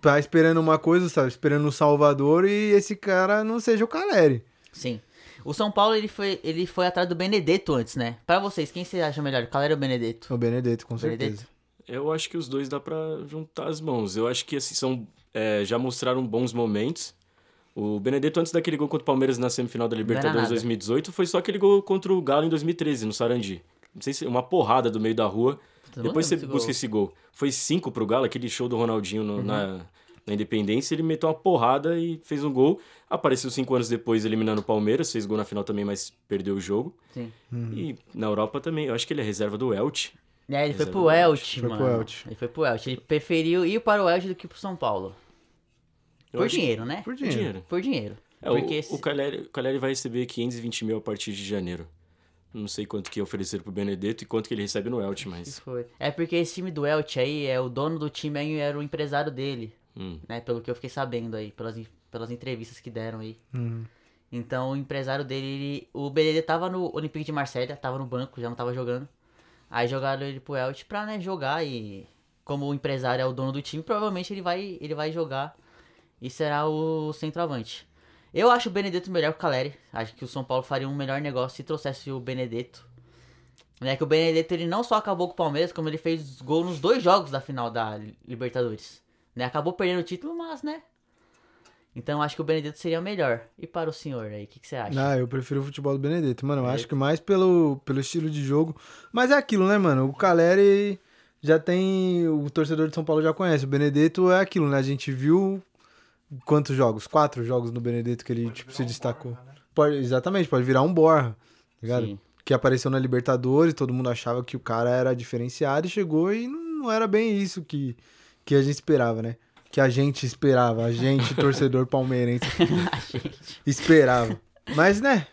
Tá esperando uma coisa, sabe? Esperando o Salvador e esse cara não seja o Caleri. Sim. O São Paulo, ele foi, ele foi atrás do Benedetto antes, né? Pra vocês, quem você acha melhor? Calera ou Benedetto? O Benedetto, com Benedetto. certeza. Eu acho que os dois dá pra juntar as mãos. Eu acho que assim, são, é, já mostraram bons momentos. O Benedetto, antes daquele gol contra o Palmeiras na semifinal da Libertadores nada. 2018, foi só aquele gol contra o Galo em 2013, no Sarandi. Não sei se uma porrada do meio da rua. Puta, Depois você busca gol. esse gol. Foi cinco pro Galo, aquele show do Ronaldinho no- Uhum. na, na Independência. Ele meteu uma porrada e fez um gol. Apareceu cinco anos depois eliminando o Palmeiras. Fez gol na final também, mas perdeu o jogo. Sim. E na Europa também. Eu acho que ele é reserva do Elche. É, ele foi Reserva pro do Elche, Foi mano. pro Elche. Ele foi pro Elche. Ele preferiu ir para o Elche do que pro São Paulo. Eu Por acho- dinheiro, né? Por Por dinheiro. Por dinheiro. É, Porque o, se- o, Caleri, o Caleri vai receber 520 mil a partir de janeiro. Não sei quanto que ofereceram pro Benedetto e quanto que ele recebe no Elche, Isso mas... foi. É porque esse time do Elche aí, é o dono do time aí era o empresário dele, Hum, né? Pelo que eu fiquei sabendo aí, pelas, pelas entrevistas que deram aí. Uhum. Então o empresário dele, ele- o Benedetto tava no Olympique de Marselha, tava no banco, já não tava jogando. Aí jogaram ele pro Elche pra, né, jogar e como o empresário é o dono do time, provavelmente ele vai, ele vai jogar e será o centroavante. Eu acho o Benedetto melhor que o Caleri. Acho que o São Paulo faria um melhor negócio se trouxesse o Benedetto. É que o Benedetto ele não só acabou com o Palmeiras, como ele fez gol nos dois jogos da final da Libertadores. Né? Acabou perdendo o título, mas, né? Então acho que o Benedetto seria melhor. E para o senhor aí, o que, que você acha? Ah, eu prefiro o futebol do Benedetto, mano. Eu acho que mais pelo, pelo estilo de jogo. Mas é aquilo, né, mano? O Caleri já tem. O torcedor de São Paulo já conhece. O Benedetto é aquilo, né? A gente viu quantos jogos? Quatro jogos no Benedetto que ele tipo, se destacou. Borja, né? Pode, exatamente, pode virar um Borra, tá ligado? Sim. Que apareceu na Libertadores, todo mundo achava que o cara era diferenciado e chegou e não não era bem isso que, que a gente esperava, né? Que a gente esperava, a gente, torcedor palmeirense, A gente. esperava. Mas, né?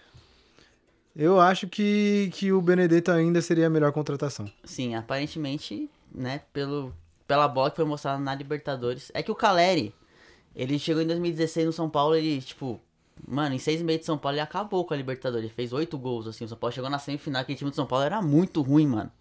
Eu acho que, que o Benedetto ainda seria a melhor contratação. Sim, aparentemente, né, pelo, pela bola que foi mostrada na Libertadores. É que o Caleri, ele chegou em 2016 no São Paulo, ele, tipo, mano, em seis meses de São Paulo ele acabou com a Libertadores. Ele fez oito gols, assim. O São Paulo chegou na semifinal, aquele time do São Paulo era muito ruim, mano.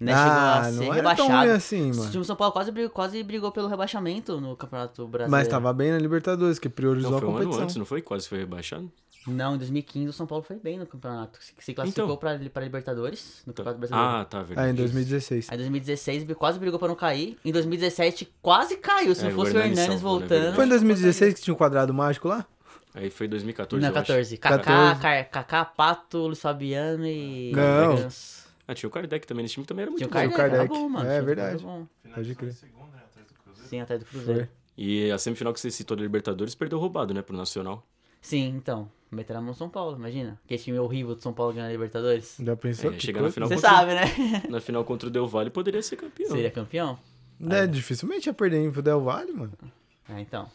Né, chegou ah, a ser não era rebaixado. tão ruim assim, O mano. time do São Paulo quase brigou, quase brigou pelo rebaixamento no Campeonato Brasileiro. Mas tava bem na Libertadores, que priorizou Não, a foi um ano competição. antes, não foi? Quase foi rebaixado. Não, em 2015 o São Paulo foi bem no campeonato. Se, classificou Então. pra, pra Libertadores, no Campeonato Brasileiro. Ah, tá, verdade. Ah, em 2016. Aí em 2016 bri- quase brigou pra não cair. Em 2017 quase caiu. Se É, não o fosse o salvou, né, voltando. Foi em 2016 que tinha um quadrado mágico lá? Aí foi 2014, Não, eu acho. 14. Kaká, 14. Car- Kaká, Pato, Luiz Fabiano e. Não. Ganso. Ah, tinha o Kardec também nesse time, também era muito Tinha o bom. Kardec, Kardec. era bom, mano. É Tinha um verdade. bom. Pode crer. Segundo, né? Atrás do Cruzeiro. Sim, até do Cruzeiro. Foi. E a semifinal que você citou da Libertadores perdeu roubado, né, pro Nacional. Sim, então. Meteram a mão no São Paulo, imagina. Aquele time horrível do São Paulo ganhando a Libertadores. Já pensou? É, que chegar na final Você contra- sabe, né? Na final contra o Del Valle poderia ser campeão. Seria campeão? Né, dificilmente ia perder em pro Del Valle, mano. É, então.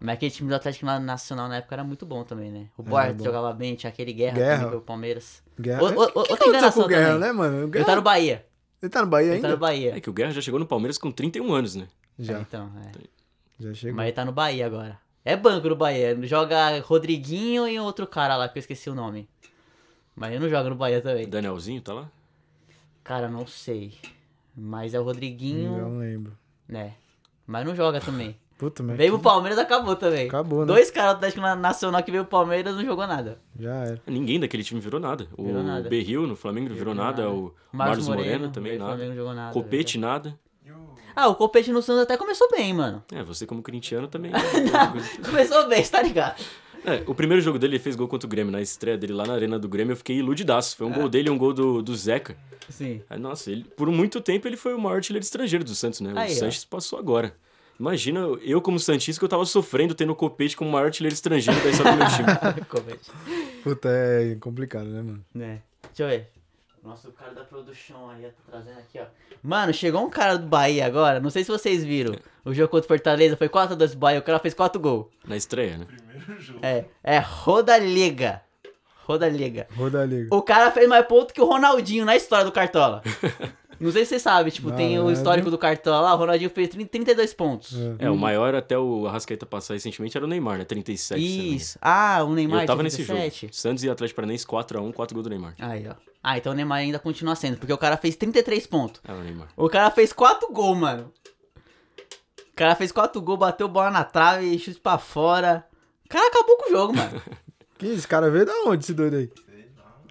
Mas aquele time do Atlético Nacional na época era muito bom também, né? O bom. jogava bem, tinha aquele Guerra, Guerra. também pelo Palmeiras. Guerra. O- o- O que, outra que aconteceu com o Guerra, também. né, mano? O Ele Guerra... tá no Bahia. Ele tá no Bahia Ele tá ainda? no Bahia. É que o Guerra já chegou no Palmeiras com 31 anos, né? É, Já, então, é. já chegou. Mas ele tá no Bahia agora. É banco no Bahia. Joga Rodriguinho e outro cara lá que eu esqueci o nome. Mas ele não joga no Bahia também. Danielzinho tá lá? Cara, não sei. Mas é o Rodriguinho, Não lembro. né? Mas não joga também. Puta, mas Veio que- pro Palmeiras, acabou também. Acabou, né? Dois caras do Atlético Na- Nacional que veio pro Palmeiras não jogou nada. já era. Ninguém daquele time virou nada. O Virou nada. Berril no Flamengo não virou nada. O Marlos Moreno, também veio pro nada. Flamengo, não jogou nada. Copete nada. O Ah, o Copete no Santos até começou bem, mano. É, você como corintiano também. Começou bem, você tá ligado? É, o primeiro jogo dele ele fez gol contra o Grêmio, na estreia dele lá na arena do Grêmio, eu fiquei iludidaço. Foi um É. gol dele e um gol do, do Zeca. Sim. Aí, nossa, ele, por muito tempo ele foi o maior artilheiro estrangeiro do Santos, né? Aí, o ó. Sanches passou agora. Imagina eu como Santista que eu tava sofrendo tendo o Copete como o maior artilheiro estrangeiro da história do meu time. Copete. Puta, é complicado, né, mano? Né. Deixa eu ver. Nossa, o cara da produção aí, tá trazendo aqui, ó. Mano, chegou um cara do Bahia agora, não sei se vocês viram. O jogo contra o Fortaleza foi 4x2 pro Bahia, o cara fez 4 gols. Na estreia, né? Primeiro jogo. É, é Rodaliga. Rodaliga. Roda a liga. O cara fez mais ponto que o Ronaldinho na história do Cartola. Não sei se você sabe, tipo, tem o Verdade. histórico do Cartola lá, o Ronaldinho fez 30 32 pontos. É. É, o maior até o Arrascaeta passar recentemente era o Neymar, né? 37. se não me engano. Isso. Ah, o Neymar Eu tava tinha nesse 37. jogo. Santos e Atlético Paranaense 4x1, 4 gols do Neymar. Aí, ó. Ah, então o Neymar ainda continua sendo, porque o cara fez 33 pontos. É o Neymar. O cara fez 4 gols, mano. O cara fez 4 gols, bateu bola na trave, chute pra fora. O cara acabou com o jogo, mano. Que isso, cara veio da onde esse doido aí?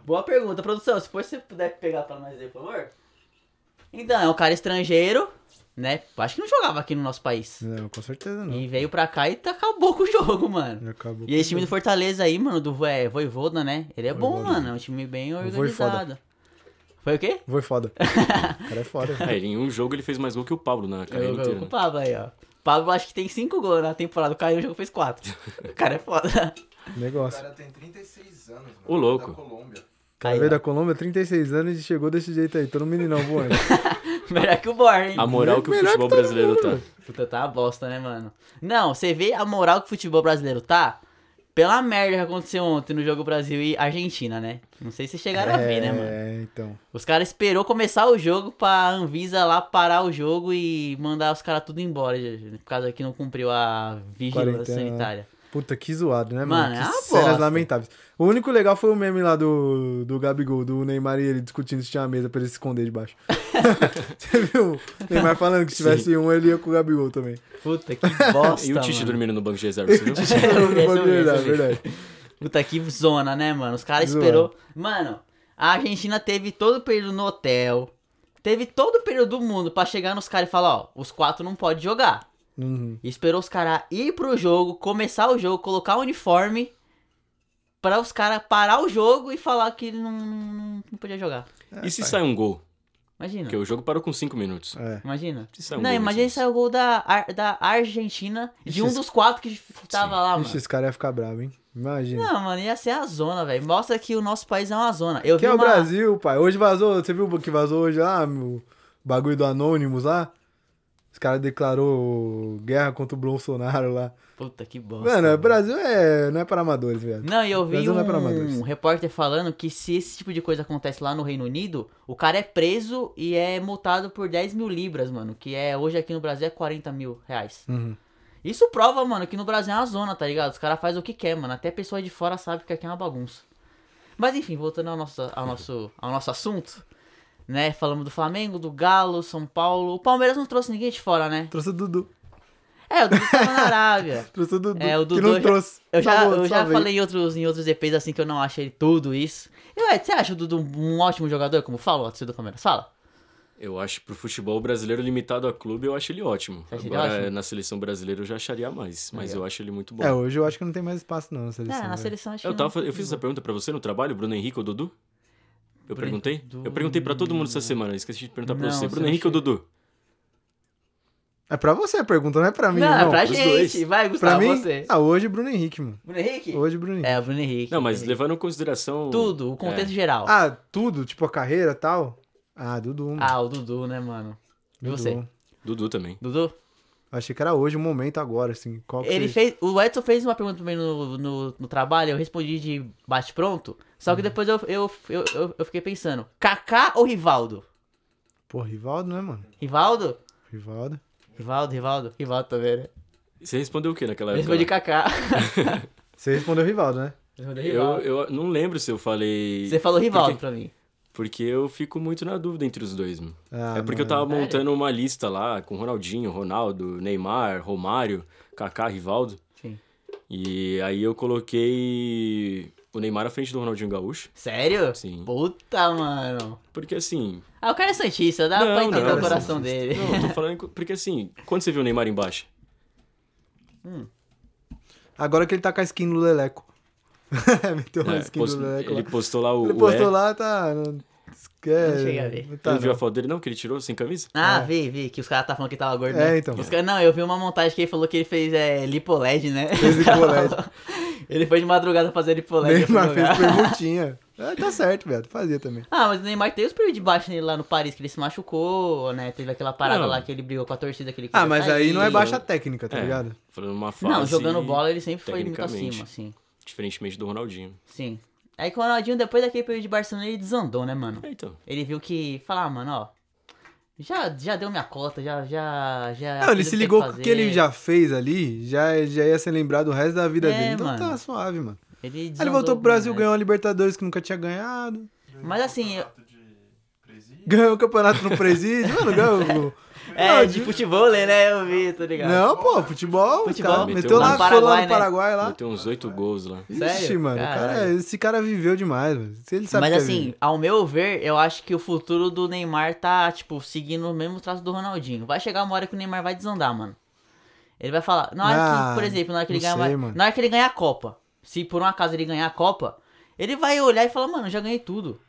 Boa pergunta, produção. Se você puder pegar pra nós aí, por favor. Então, é um cara estrangeiro, né? Acho que não jogava aqui no nosso país. Não, com certeza não. E veio pra cá e tá- acabou com o jogo, mano. Acabou E esse time do Fortaleza aí, mano, do é, Voivoda, né? Ele é bom, Voivoda. mano. É um time bem organizado. Foi o quê? Foi foda. o cara é foda. É, em um jogo ele fez mais gol que o Pablo na carreira inteira. com o né? Pablo aí, ó. O Pablo acho que tem 5 gols na temporada. O Caio no jogo fez 4. O cara é foda. O Negócio. cara tem 36 anos, mano. Ô, louco. Da Colômbia. O cara Aí, veio ó. da Colômbia, 36 anos e chegou desse jeito aí, todo meninão voando. Melhor que o Borne, hein? A moral que o Melhor que futebol todo brasileiro mundo, tá. Puta, tá uma bosta, né, mano? Não, você vê a moral que o futebol brasileiro tá pela merda que aconteceu ontem no jogo Brasil e Argentina, né? Não sei se vocês chegaram a ver, né, mano? É, então. Os caras esperou começar o jogo pra Anvisa lá parar o jogo e mandar os caras tudo embora, por causa que não cumpriu a vigilância Quarentena, né? sanitária. Puta, que zoado, né, Mano, mano? é que uma cenas bosta. lamentáveis. O único legal foi o meme lá do, do Gabigol, do Neymar e ele discutindo se tinha uma mesa pra ele se esconder debaixo. Você viu? O Neymar falando que se tivesse um, ele ia com o Gabigol também. Puta, que bosta, E o Tite mano. dormindo no banco de reserva, você viu? Vi, eu vi, eu verdade, vi. verdade. Puta, que zona, né, mano? Os caras esperou. Mano, a Argentina teve todo o período no hotel. Teve todo o período do mundo pra chegar nos caras e falar, ó, os quatro não podem jogar. Uhum. Esperou os caras ir pro jogo, começar o jogo, colocar o uniforme pra os caras parar o jogo e falar que ele não, não, não podia jogar. E se sai um gol? Imagina. Porque o jogo parou com 5 minutos. É. Imagina. Se sai um não, gol imagina se saiu o gol da, da Argentina, de Ixi, um dos quatro que tava lá, mano. Ixi, esse cara ia ficar bravo, hein? Imagina. Não, mano, ia ser a zona, velho. Mostra que o nosso país é uma zona. Eu que vi é o uma... Brasil, pai. Hoje vazou, você viu o que vazou hoje lá, meu bagulho do Anonymous lá? Os caras declarou guerra contra o Bolsonaro lá. Puta que bosta. Mano, o Brasil é, não é para amadores, velho. Não, e eu vi é pra amadores. um repórter falando que se esse tipo de coisa acontece lá no Reino Unido, o cara é preso e é multado por 10 mil libras, mano. Que é hoje aqui no Brasil é 40 mil reais. Uhum. Isso prova, mano, que no Brasil é uma zona, tá ligado? Os caras fazem o que quer, mano. Até pessoa de fora sabe que aqui é uma bagunça. Mas enfim, voltando ao nosso, ao nosso, ao nosso assunto, né? Falamos do Flamengo, do Galo, São Paulo. O Palmeiras não trouxe ninguém de fora, né? Trouxe o Dudu. É, o Dudu tava na Arábia. Trouxe o Dudu. É, o que Dudu não já- trouxe. Eu já, eu já veio. falei em outros, em outros EPs assim que eu não achei tudo isso. E, ué, você acha o Dudu um ótimo jogador, como fala o do Palmeiras? Fala. Eu acho pro futebol brasileiro limitado a clube, eu acho ele ótimo. Agora, ótimo? na seleção brasileira eu já acharia mais, mas ó. eu acho ele muito bom. É, hoje eu acho que não tem mais espaço não na seleção. é, na seleção acho Eu, que tava, não. eu fiz essa pergunta pra você no trabalho, Bruno Henrique ou Dudu? Eu Bruno perguntei? Eu perguntei pra todo mundo essa semana, esqueci de perguntar pra Não, você. você Bruno não Henrique ou. Dudu? É pra você a pergunta, não é pra mim, Não, não. é pra pros gente. dois. Vai, Pra Gustavo, mim, você. ah, hoje Bruno Henrique, mano. Bruno Henrique? Hoje Bruno Henrique. É, o Bruno Henrique. Não, mas Henrique. levando em consideração. Tudo, o contexto É, geral. Ah, tudo, tipo a carreira e tal? Ah, Dudu, mano. Ah, o Dudu, né, mano? E Dudu. você? Dudu também. Dudu? Achei que era hoje o momento agora, assim. Qual que Ele você- fez. O Edson fez uma pergunta também no, no, no trabalho, eu respondi de bate-pronto. Só Uhum. que depois eu, eu, eu, eu, eu fiquei pensando: Kaká ou Rivaldo? Pô, Rivaldo, né, mano? Rivaldo? Rivaldo. Rivaldo, Rivaldo. Rivaldo também, né? Você respondeu o que naquela Eu época? respondi lá? Kaká. Você respondeu Rivaldo, né? Respondi Eu, Rivaldo. eu não lembro se eu falei. Você falou Rivaldo Porque, pra mim. Porque eu fico muito na dúvida entre os dois, mano. Ah, é porque eu mano. tava Sério? montando uma lista lá com Ronaldinho, Ronaldo, Neymar, Romário, Kaká, Rivaldo. Sim. E aí eu coloquei o o Neymar à frente do Ronaldinho Gaúcho. Sério? Sim. Puta, mano. Porque assim. Ah, o cara é Santista, dá Não, pra entender não, o coração não. dele. Não, eu tô falando. Porque assim, quando você viu o Neymar embaixo? Agora que ele tá com a skin do Leleco. Meteu uma É, skin post- do Leleco lá. ele postou lá o. Ele o postou E. lá, tá. Não, esquece. Não cheguei a ver. Tá, Não viu a foto dele, não? Que ele tirou sem camisa? Ah, É. vi, vi, que os caras tá falando que ele tava gordo. É, né? então. Os caras- não, eu vi uma montagem que ele falou que ele fez é, lipoled, né? Fez lipoled. ele foi de madrugada fazer lipoled. Neymar fez perguntinha. É, tá certo, velho. Fazia também. Ah, mas o Neymar teve os períodos de baixo nele lá no Paris, que ele se machucou, né? Teve aquela parada Não. lá que ele brigou com a torcida que ele Ah, mas aí sair. não é baixa técnica, tá É, ligado? Falando uma fase. Não, jogando bola ele sempre foi muito acima, assim. Diferentemente do Ronaldinho. Sim. Aí com o Ronaldinho, depois daquele período de Barcelona, ele desandou, né, mano? Então. Ele viu que, falar, ah, mano, ó, já, já deu minha cota, já, já, já... Não, ele se ligou com o que ele já fez ali, já, já ia ser lembrado o resto da vida É, dele. Então mano. tá suave, mano. Ele, Aí ele voltou pro Brasil, ganhou a Libertadores que nunca tinha ganhado. Mas assim, eu-. Ganhou o campeonato no presídio, mano, ganhou. É, Não, de futebol, né? Eu vi, tá ligado? Não, pô, futebol, Futebol. cara, Meteu meteu lá lá, no foi lá Paraguai, no né? Paraguai lá. Meteu uns oito gols lá. Ixi, Sério? mano, cara, Caralho. esse cara viveu demais, mano. Ele sabe Mas que é assim, ao meu ver, eu acho que o futuro do Neymar tá, tipo, seguindo o mesmo traço do Ronaldinho. Vai chegar uma hora que o Neymar vai desandar, mano. Ele vai falar, na hora Ah, que, por exemplo, na hora que ele não ganhar, sei, uma- mano. na hora que ele ganhar a Copa, se por um acaso ele ganhar a Copa, ele vai olhar e falar, mano, eu já ganhei tudo.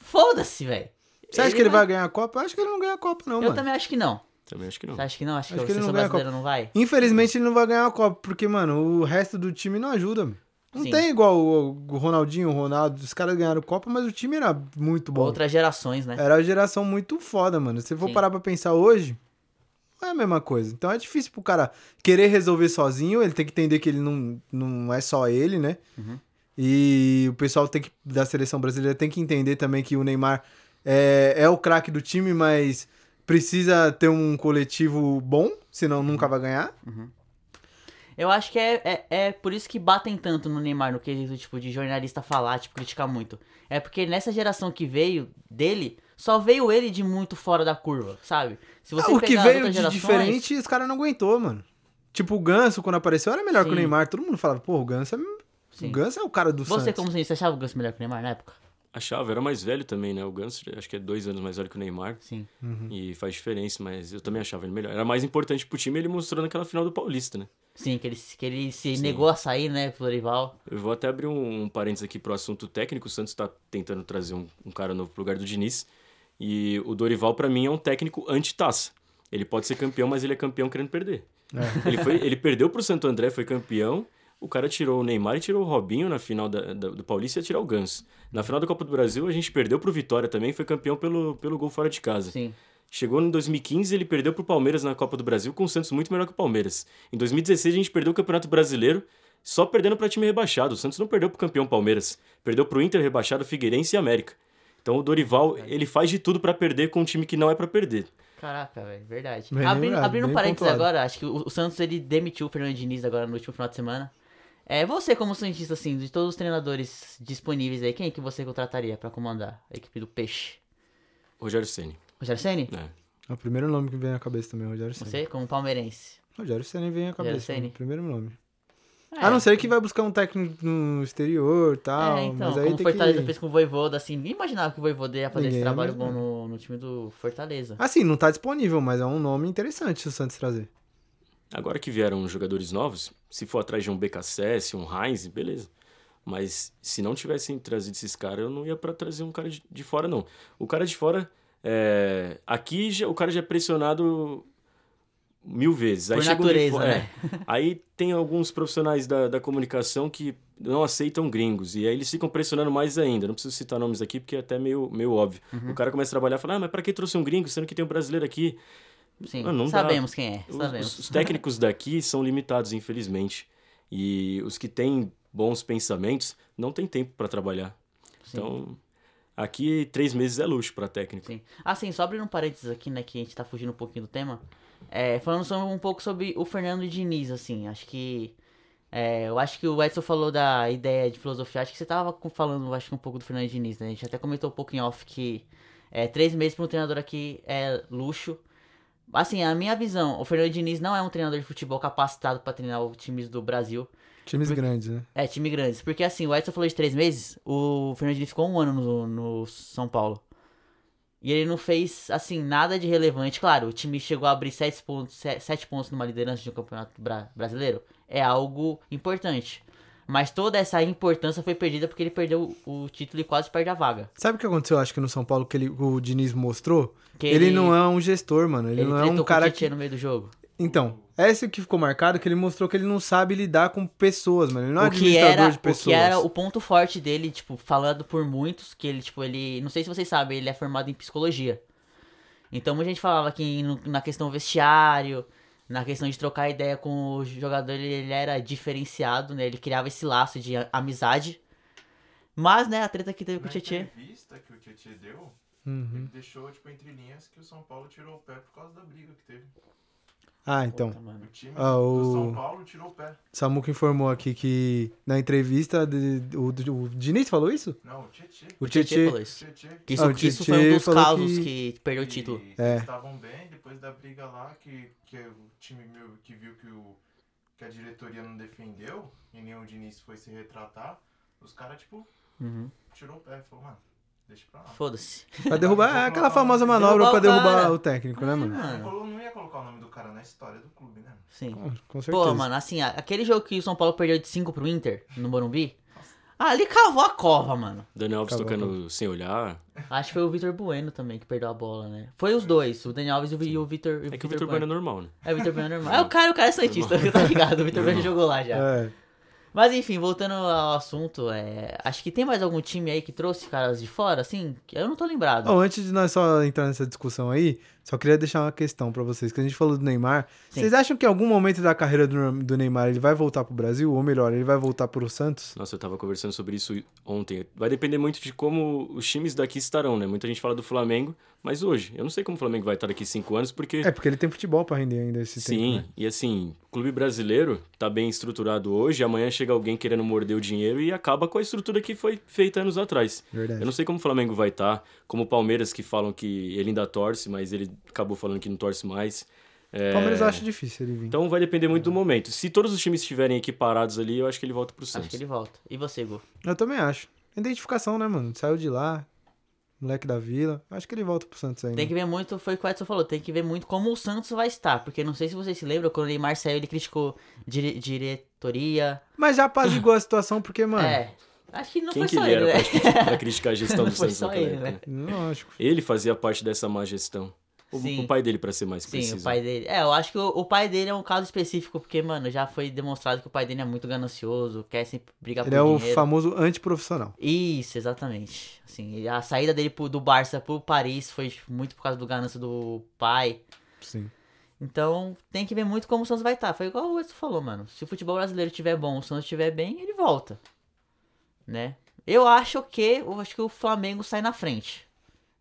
Foda-se, velho. Você acha que ele vai ganhar a Copa? Eu acho que ele não ganha a Copa, não, Eu mano. também acho que não. Também acho que não. Você acha que não? Acho, Acho que, que a ele não seleção ganha a brasileira não vai? Infelizmente ele não vai ganhar a Copa, porque, mano, o resto do time não ajuda, mano. Não Sim. tem igual o, o Ronaldinho, o Ronaldo, os caras ganharam Copa, mas o time era muito bom. Outras gerações, né? Era uma geração muito foda, mano. Se for Sim. parar pra pensar hoje, não é a mesma coisa. Então é difícil pro cara querer resolver sozinho, ele tem que entender que ele não, não é só ele, né? Uhum. E o pessoal tem que, da seleção brasileira tem que entender também que o Neymar é, é o craque do time, mas precisa ter um coletivo bom, senão nunca vai ganhar. Eu acho que é, é, é por isso que batem tanto no Neymar, no quesito, tipo, de jornalista falar, tipo, criticar muito. É porque nessa geração que veio dele, só veio ele de muito fora da curva, sabe? Se você Ah, o que veio de gerações- diferente, os caras não aguentou, mano. Tipo, o Ganso, quando apareceu, era melhor que o Sim. Neymar. Todo mundo falava, pô, o Ganso é, Sim. o Ganso é o cara do Você, Santos. como você achava o Ganso melhor que o Neymar na época? Achava, era mais velho também, né? O Ganso, acho que é dois anos mais velho que o Neymar. Sim. Uhum. E faz diferença, mas eu também achava ele melhor. Era mais importante pro time ele mostrou naquela final do Paulista, né? Sim, que ele, que ele se Sim. negou a sair, né, pro Florival. Eu vou até abrir um, um parênteses aqui pro assunto técnico. O Santos tá tentando trazer um, um cara novo pro lugar do Diniz. E o Dorival, pra mim, é um técnico anti-taça. Ele pode ser campeão, mas ele é campeão querendo perder. É. Ele, foi, ele perdeu pro Santo André, foi campeão. O cara tirou o Neymar e tirou o Robinho na final da, da- do Paulista e ia tirar o Ganso. Na final da Copa do Brasil, a gente perdeu pro Vitória também, foi campeão pelo, pelo gol fora de casa. Sim. Chegou em 2015, ele perdeu pro Palmeiras na Copa do Brasil, com o Santos muito melhor que o Palmeiras. Em 2016, a gente perdeu o Campeonato Brasileiro, só perdendo para time rebaixado. O Santos não perdeu pro campeão Palmeiras, perdeu pro Inter rebaixado, Figueirense e América. Então o Dorival, ele faz de tudo para perder com um time que não é para perder. Caraca, velho, verdade. Bem abrindo lembrado, abrindo um parênteses pontuado. agora, acho que o, o Santos ele demitiu o Fernando Diniz agora no último final de semana. É, você como Santista, assim, de todos os treinadores disponíveis aí, quem é que você contrataria pra comandar a equipe do Peixe? Rogério Ceni, Rogério Ceni? né? É o primeiro nome que vem à cabeça também, Rogério Senna. Você como palmeirense? Rogério Senna vem à cabeça. Ceni. o Primeiro nome. É, A não ser que vai buscar um técnico no exterior e tal. É, então, mas aí como o tem Fortaleza que... fez com o Voivoda, assim, ninguém imaginava que o Voivoda ia fazer Ninguém esse trabalho bom no, no time do Fortaleza. Assim, não tá disponível, mas é um nome interessante se o Santos trazer. Agora que vieram jogadores novos, se for atrás de um BKSS, um Heinz, beleza. Mas se não tivessem trazido esses caras, eu não ia para trazer um cara de, de fora, não. O cara de fora, é, aqui já, o cara já é pressionado mil vezes. Aí Por natureza, né? é. Aí tem alguns profissionais da, da comunicação que não aceitam gringos. E aí eles ficam pressionando mais ainda. Não preciso citar nomes aqui porque é até meio, meio óbvio. Uhum. O cara começa a trabalhar e fala, ah, mas pra que trouxe um gringo, sendo que tem um brasileiro aqui? Sim, Ah, não dá. sabemos quem é, Os- sabemos. Os, os técnicos daqui são limitados, infelizmente. E os que têm bons pensamentos não têm tempo para trabalhar. Sim. Então, aqui três meses é luxo para técnico. Sim. Assim, só abrindo um parênteses aqui, né, que a gente tá fugindo um pouquinho do tema. É, falando um pouco sobre o Fernando Diniz, assim, acho que. é, eu acho que o Edson falou da ideia de filosofia, acho que você tava falando, acho que um pouco do Fernando Diniz, né? A gente até comentou um pouco em off que é, três meses para um treinador aqui é luxo. Assim, a minha visão, o Fernando Diniz não é um treinador de futebol capacitado para treinar os times do Brasil. Times grandes, né? É, time grandes. Porque assim, o Edson falou de três meses, o Fernando Diniz ficou um ano no, no São Paulo. E ele não fez, assim, nada de relevante. Claro, o time chegou a abrir sete pontos, se- sete pontos numa liderança de um campeonato bra- brasileiro. É algo importante. Mas toda essa importância foi perdida porque ele perdeu o título e quase perde a vaga. Sabe o que aconteceu, acho que no São Paulo, que ele- o Diniz mostrou? Que ele... ele- não é um gestor, mano. Ele, Ele, não é um cara o que... no meio do jogo. Então, esse que ficou marcado, que ele mostrou que ele não sabe lidar com pessoas, mano. Ele não é o que administrador era de o pessoas. que era o ponto forte dele, tipo, falando por muitos, que ele, tipo, ele, não sei se vocês sabem, ele é formado em psicologia. Então muita gente falava que na questão vestiário, na questão de trocar ideia com o jogador, ele, ele era diferenciado, né? Ele criava esse laço de amizade. Mas, né, a treta que teve com o Na Tietchan. entrevista que o Tietchan deu, Uhum. ele deixou, tipo, entre linhas que o São Paulo tirou o pé por causa da briga que teve. Ah, então. Puta, mano. O time Ah, do o- São Paulo tirou o pé. Samuca informou aqui que na entrevista de- o, o Diniz falou isso? Não, o Tietchan. O Tietchan falou isso. Que isso, Ah, que isso foi um dos causos que- que, perdeu o título. É. Eles estavam bem, depois da briga lá, que, que o time meu que viu que, o, que a diretoria não defendeu, e nem o Diniz foi se retratar, os caras, tipo, Uhum. tirou o pé, falou, mano, deixa pra lá. Foda-se. Pra derrubar. É aquela famosa manobra Derrubar pra derrubar cara. o técnico, né, mano? Não, Mano. colo- não ia colocar o nome do cara na história do clube, né? Sim. Com certeza. Pô, mano, assim, aquele jogo que o São Paulo perdeu de 5 pro Inter, no Morumbi, ali cavou a cova, mano. Daniel Alves Acabou, tocando sem olhar. Acho que foi o Vitor Bueno também que perdeu a bola, né? Foi os dois, o Daniel Alves e o Vi- o Vitor É que o Vitor Bueno é normal, né? É, o Vitor Bueno é normal. É, o cara, o cara é Santista, tá ligado? O Vitor Bueno jogou lá já. É. Mas enfim, voltando ao assunto, é... acho que tem mais algum time aí que trouxe caras de fora, assim? Eu não tô lembrado. Bom, antes de nós só entrar nessa discussão aí, só queria deixar uma questão pra vocês. Que a gente falou do Neymar. Sim. Vocês acham que em algum momento da carreira do, do Neymar ele vai voltar pro Brasil? Ou melhor, ele vai voltar pro Santos? Nossa, eu tava conversando sobre isso ontem. Vai depender muito de como os times daqui estarão, né? Muita gente fala do Flamengo, mas hoje, eu não sei como o Flamengo vai estar daqui cinco anos, porque. É, porque ele tem futebol pra render ainda esse Sim, tempo, né? e assim, o clube brasileiro tá bem estruturado hoje, amanhã chega alguém querendo morder o dinheiro e acaba com a estrutura que foi feita anos atrás. Verdade. Eu não sei como o Flamengo vai estar, como o Palmeiras que falam que ele ainda torce, mas ele acabou falando que não torce mais. É, O Palmeiras eu acho difícil ele vir. Então vai depender muito do momento. Se todos os times estiverem equiparados ali, eu acho que ele volta pro Santos. Acho que ele volta. E você, Gu? Eu também acho. Identificação, né, mano? Saiu de lá, moleque da vila. Acho que ele volta pro Santos ainda. Tem que ver muito, foi o que o Edson falou, tem que ver muito como o Santos vai estar. Porque não sei se vocês se lembram, quando o Neymar saiu, ele criticou dire- diretoria. Mas já apazigou a situação, porque, mano. É. Acho que não Quem foi que só ele ele, era né? pra criticar, a gestão Não do foi Santos só naquela ele, época? né? né? Lógico. Ele fazia parte dessa má gestão. O, Sim. o pai dele, pra ser mais Sim, preciso. o pai dele. É, eu acho que o, o pai dele é um caso específico, porque, mano, já foi demonstrado que o pai dele é muito ganancioso, quer sempre brigar Ele por é o dinheiro. famoso antiprofissional. Isso, exatamente. Assim, a saída dele pro- do Barça pro Paris foi tipo, muito por causa do ganância do pai. Sim. Então, tem que ver muito como o Santos vai estar. Foi igual o Edson falou, mano. Se o futebol brasileiro estiver bom, o Santos estiver bem, ele volta. Né? Eu acho que, eu acho que o Flamengo sai na frente.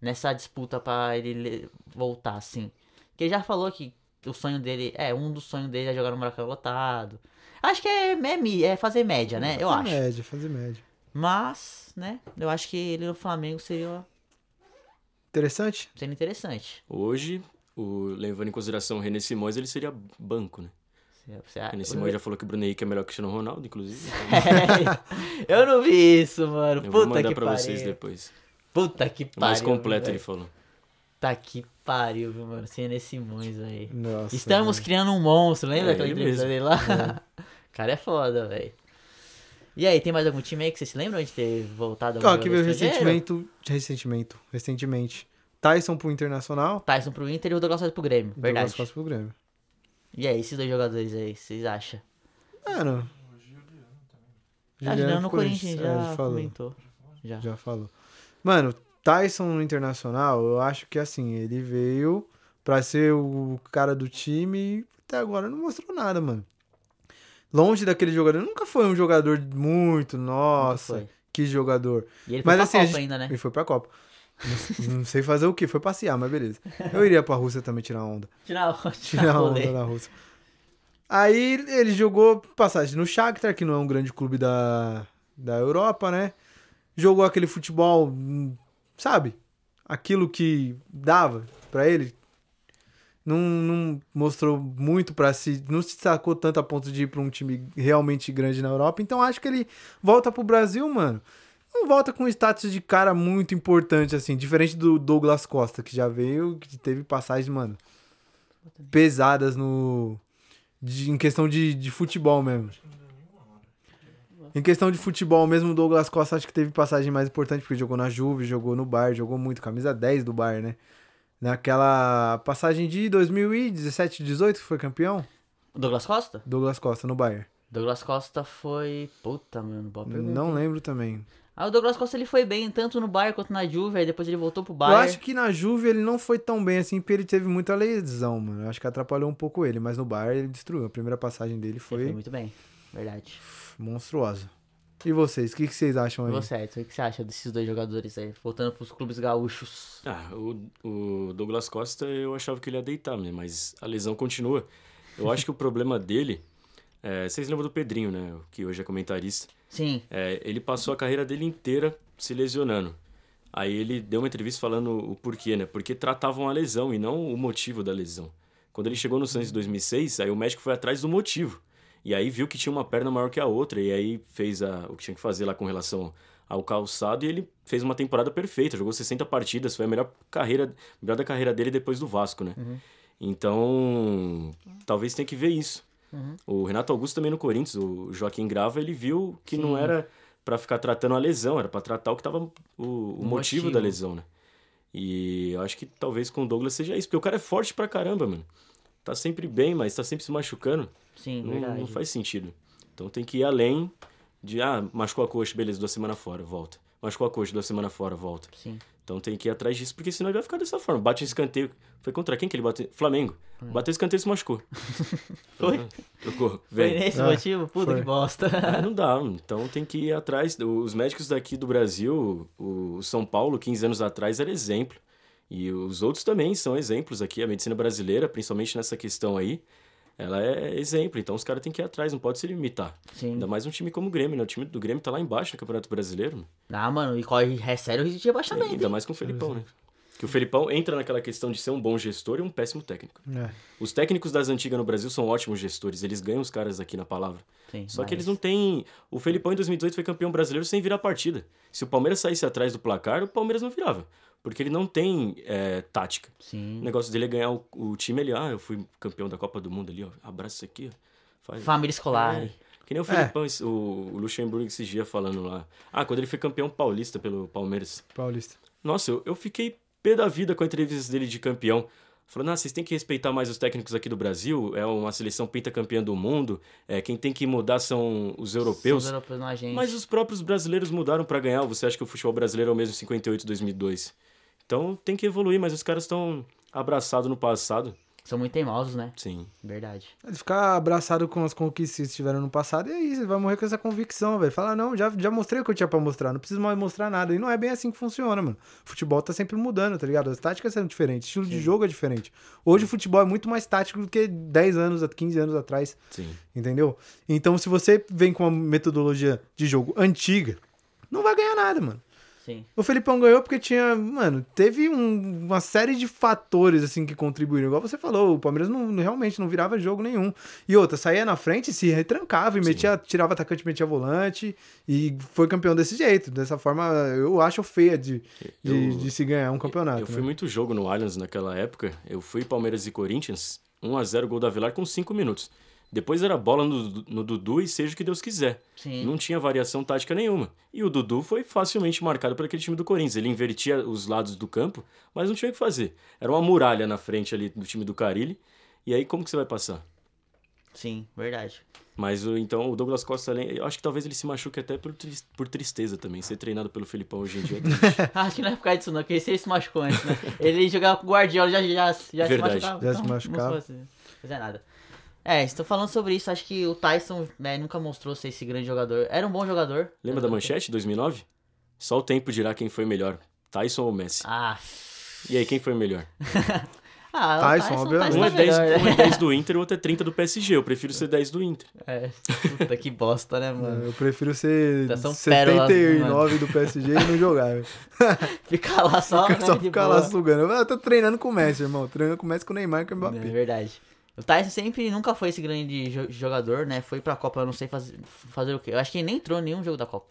Nessa disputa pra ele le- voltar, assim. Porque ele já falou que o sonho dele, é, um dos sonhos dele é jogar no Maracanã lotado. Acho que é, é, é fazer média, né? Eu fazer acho. média, fazer média. Mas, né? Eu acho que ele no Flamengo seria, Interessante? seria interessante. Hoje, o, levando em consideração o René Simões, ele seria banco, né? Você- você- O René Simões já falou que o Bruno Henrique é melhor que o Cristiano Ronaldo, inclusive. então eu não vi isso, mano. eu vou mandar que pra vocês depois. Puta que pariu. Mais completo, velho. ele falou. Puta que pariu, viu, mano. Sem nesse Simões aí. Nossa. Estamos criando um monstro, lembra É, aquela entrevista dele lá? O cara é foda, velho. E aí, tem mais algum time aí que vocês se lembram de ter voltado Ó, algum que veio estrangeiro? recentemente, recentemente, recentemente. Tyson pro Internacional. Tyson pro Inter e o Douglas Costa pro Grêmio, Douglas verdade. Costa pro Grêmio. E aí, esses dois jogadores aí, vocês acham? Mano, O Juliano também. Ah, Juliano no Corinthians, é, já falou. comentou. Já. Já falou. Mano, Tyson no Internacional, eu acho que assim, ele veio pra ser o cara do time e até agora não mostrou nada, mano. Longe daquele jogador, nunca foi um jogador muito, nossa, que jogador. E ele Mas foi pra assim, Copa gente- ainda, né? Ele foi pra Copa. Não, não sei fazer o que, foi passear, mas beleza. Eu iria pra Rússia também tirar onda. Tirar, Tirar tirar onda na Rússia. Aí ele jogou passagem no Shakhtar, que não é um grande clube da, da Europa, né? Jogou aquele futebol, sabe? Aquilo que dava pra ele. não, não mostrou muito pra si, não se destacou tanto a ponto de ir pra um time realmente grande na Europa. Então acho que ele volta pro Brasil, mano. Não volta com status de cara muito importante, assim, diferente do Douglas Costa, que já veio, que teve passagens, mano, pesadas no. de- em questão de, de futebol mesmo. Em questão de futebol mesmo, o Douglas Costa acho que teve passagem mais importante, porque jogou na Juve, jogou no Bayern, jogou muito, camisa 10 do Bayern, né? Naquela passagem de 2017, 18 que foi campeão, Douglas Costa? Douglas Costa no Bayern. Douglas Costa foi. Puta, mano, boa pergunta. Não lembro também. Ah, o Douglas Costa ele foi bem, tanto no Bayern quanto na Juve, aí depois ele voltou pro Eu Bayern. acho que na Juve ele não foi tão bem assim, porque ele teve muita lesão, mano. Eu acho que atrapalhou um pouco ele, mas no Bayern ele destruiu. A primeira passagem dele Ele foi foi muito bem, verdade. monstruosa. E vocês, o que, que vocês acham aí? você, Edson, o que você acha desses dois jogadores aí? Voltando pros clubes gaúchos. Ah, o, o Douglas Costa eu achava que ele ia deitar, né? mas a lesão continua. Eu acho que o problema dele. é, vocês lembram do Pedrinho, né? Que hoje é comentarista. Sim, É, ele passou a carreira dele inteira se lesionando. Aí ele deu uma entrevista falando o porquê, né? Porque tratavam a lesão e não o motivo da lesão. Quando ele chegou no Santos em 2006, aí o médico foi atrás do motivo. E aí viu que tinha uma perna maior que a outra, e aí fez a- o que tinha que fazer lá com relação ao calçado, e ele fez uma temporada perfeita, jogou 60 partidas, foi a melhor carreira, melhor da carreira dele depois do Vasco, né? Então, talvez tenha que ver isso. O Renato Augusto também no Corinthians, o Joaquim Grava, ele viu que não Sim. era pra ficar tratando a lesão, era pra tratar o que tava o, o motivo, motivo. da lesão, né? E eu acho que talvez com o Douglas seja isso, porque o cara é forte pra caramba, mano. Tá sempre bem, mas tá sempre se machucando. sim, Não, verdade. não faz sentido. Então tem que ir além de, ah, machucou a coxa, beleza, duas semanas fora, volta. Machucou a coxa, duas semanas fora, volta. Sim. Então tem que ir atrás disso, porque senão ele vai ficar dessa forma. Bate um escanteio. Foi contra quem que ele bateu? Flamengo. Bateu escanteio e se machucou. Foi? Ah, Trocou. Foi Vem. nesse Ah, motivo? Puta foi. que bosta. Ah, não dá. Então tem que ir atrás. Os médicos daqui do Brasil, o o São Paulo, 15 anos atrás, era exemplo. E os outros também são exemplos aqui. A medicina brasileira, principalmente nessa questão aí, ela é exemplo. Então os caras têm que ir atrás, não pode se limitar. Sim. Ainda mais um time como o Grêmio, né? O time do Grêmio tá lá embaixo no Campeonato Brasileiro. mano. Ah, mano, e corre é sério o risco de rebaixamento. Ainda mais com o Felipão, né? Que o Felipão entra naquela questão de ser um bom gestor e um péssimo técnico. É. Os técnicos das antigas no Brasil são ótimos gestores, eles ganham os caras aqui na palavra. Sim, Só que mas- eles não têm. O Felipão em 2018 foi campeão brasileiro sem virar partida. Se o Palmeiras saísse atrás do placar, o Palmeiras não virava. Porque ele não tem é, tática. O Sim. negócio dele é ganhar o, o time ali. Ah, eu fui campeão da Copa do Mundo ali, ó. Abraça isso aqui, ó. Faz. Família escolar. É. Que nem o Felipão, esse- o, o Luxemburgo esses dias falando lá. Ah, quando ele foi campeão paulista pelo Palmeiras. Paulista. Nossa, eu, eu fiquei pé da vida com a entrevista dele de campeão. Falando, ah, vocês têm que respeitar mais os técnicos aqui do Brasil, é uma seleção pentacampeã do mundo, é, quem tem que mudar são os europeus. São os europeus, não a gente. Mas os próprios brasileiros mudaram pra ganhar. Você acha que o futebol brasileiro é o mesmo 58 2002? Então tem que evoluir, mas os caras estão abraçados no passado. São muito teimosos, né? Sim. Verdade. Ele ficar abraçado com as conquistas que tiveram no passado, e aí você vai morrer com essa convicção, velho. Falar, não, já, já mostrei o que eu tinha pra mostrar, não preciso mais mostrar nada. E não é bem assim que funciona, mano. O futebol tá sempre mudando, tá ligado? As táticas são diferentes, o estilo de jogo é diferente. Hoje o futebol é muito mais tático do que 10 anos, 15 anos atrás, Sim. entendeu? Então se você vem com uma metodologia de jogo antiga, não vai ganhar nada, mano. Sim. O Felipão ganhou porque tinha, mano, teve um- uma série de fatores, assim, que contribuíram. Igual você falou, o Palmeiras não, realmente não virava jogo nenhum. E outra, saía na frente, se retrancava e Sim. metia, tirava atacante, metia volante e foi campeão desse jeito. Dessa forma, eu acho feia de, de, Eu- de se ganhar um campeonato. Eu fui né? muito jogo no Allianz naquela época. Eu fui Palmeiras e Corinthians, 1x0 gol da Velar com 5 minutos. Depois era bola no, no Dudu e seja o que Deus quiser. Sim. Não tinha variação tática nenhuma. E o Dudu foi facilmente marcado por aquele time do Corinthians. Ele invertia os lados do campo, mas não tinha o que fazer. Era uma muralha na frente ali do time do Carilli. E aí como que você vai passar? Sim, verdade. Mas o- então o Douglas Costa, além- eu acho que talvez ele se machuque até por, por tristeza também. Ser treinado pelo Felipão hoje em dia. é triste. Acho que não é por causa disso, não, porque ele se machucou antes, né? Ele jogava com o Guardiola já, já, já Verdade. se machucava. Já se então, machucava. Não fazer nada. É, estou falando sobre isso. Acho que o Tyson né, nunca mostrou ser esse grande jogador. Era um bom jogador. Lembra da manchete 2009? Só o tempo dirá quem foi melhor, Tyson ou Messi. Ah, E aí, quem foi melhor? Ah, o Tyson, Tyson, obviamente. Tyson Um é, tá 10, melhor, um é né? 10 do Inter, o outro é 30 do PSG. Eu prefiro ser 10 do Inter. É, puta que bosta, né, mano? Eu prefiro ser Tá, são pérolas, 79 do PSG e não jogar, velho. Ficar lá só, né, Só ficar boa. lá sugando. Eu tô treinando com o Messi, irmão. Treinando com o Messi, com o Neymar e com o É Mbappé. verdade. O Tyson sempre nunca foi esse grande jo- jogador, né? Foi pra Copa, eu não sei fazer, fazer o quê. Eu acho que ele nem entrou em nenhum jogo da Copa.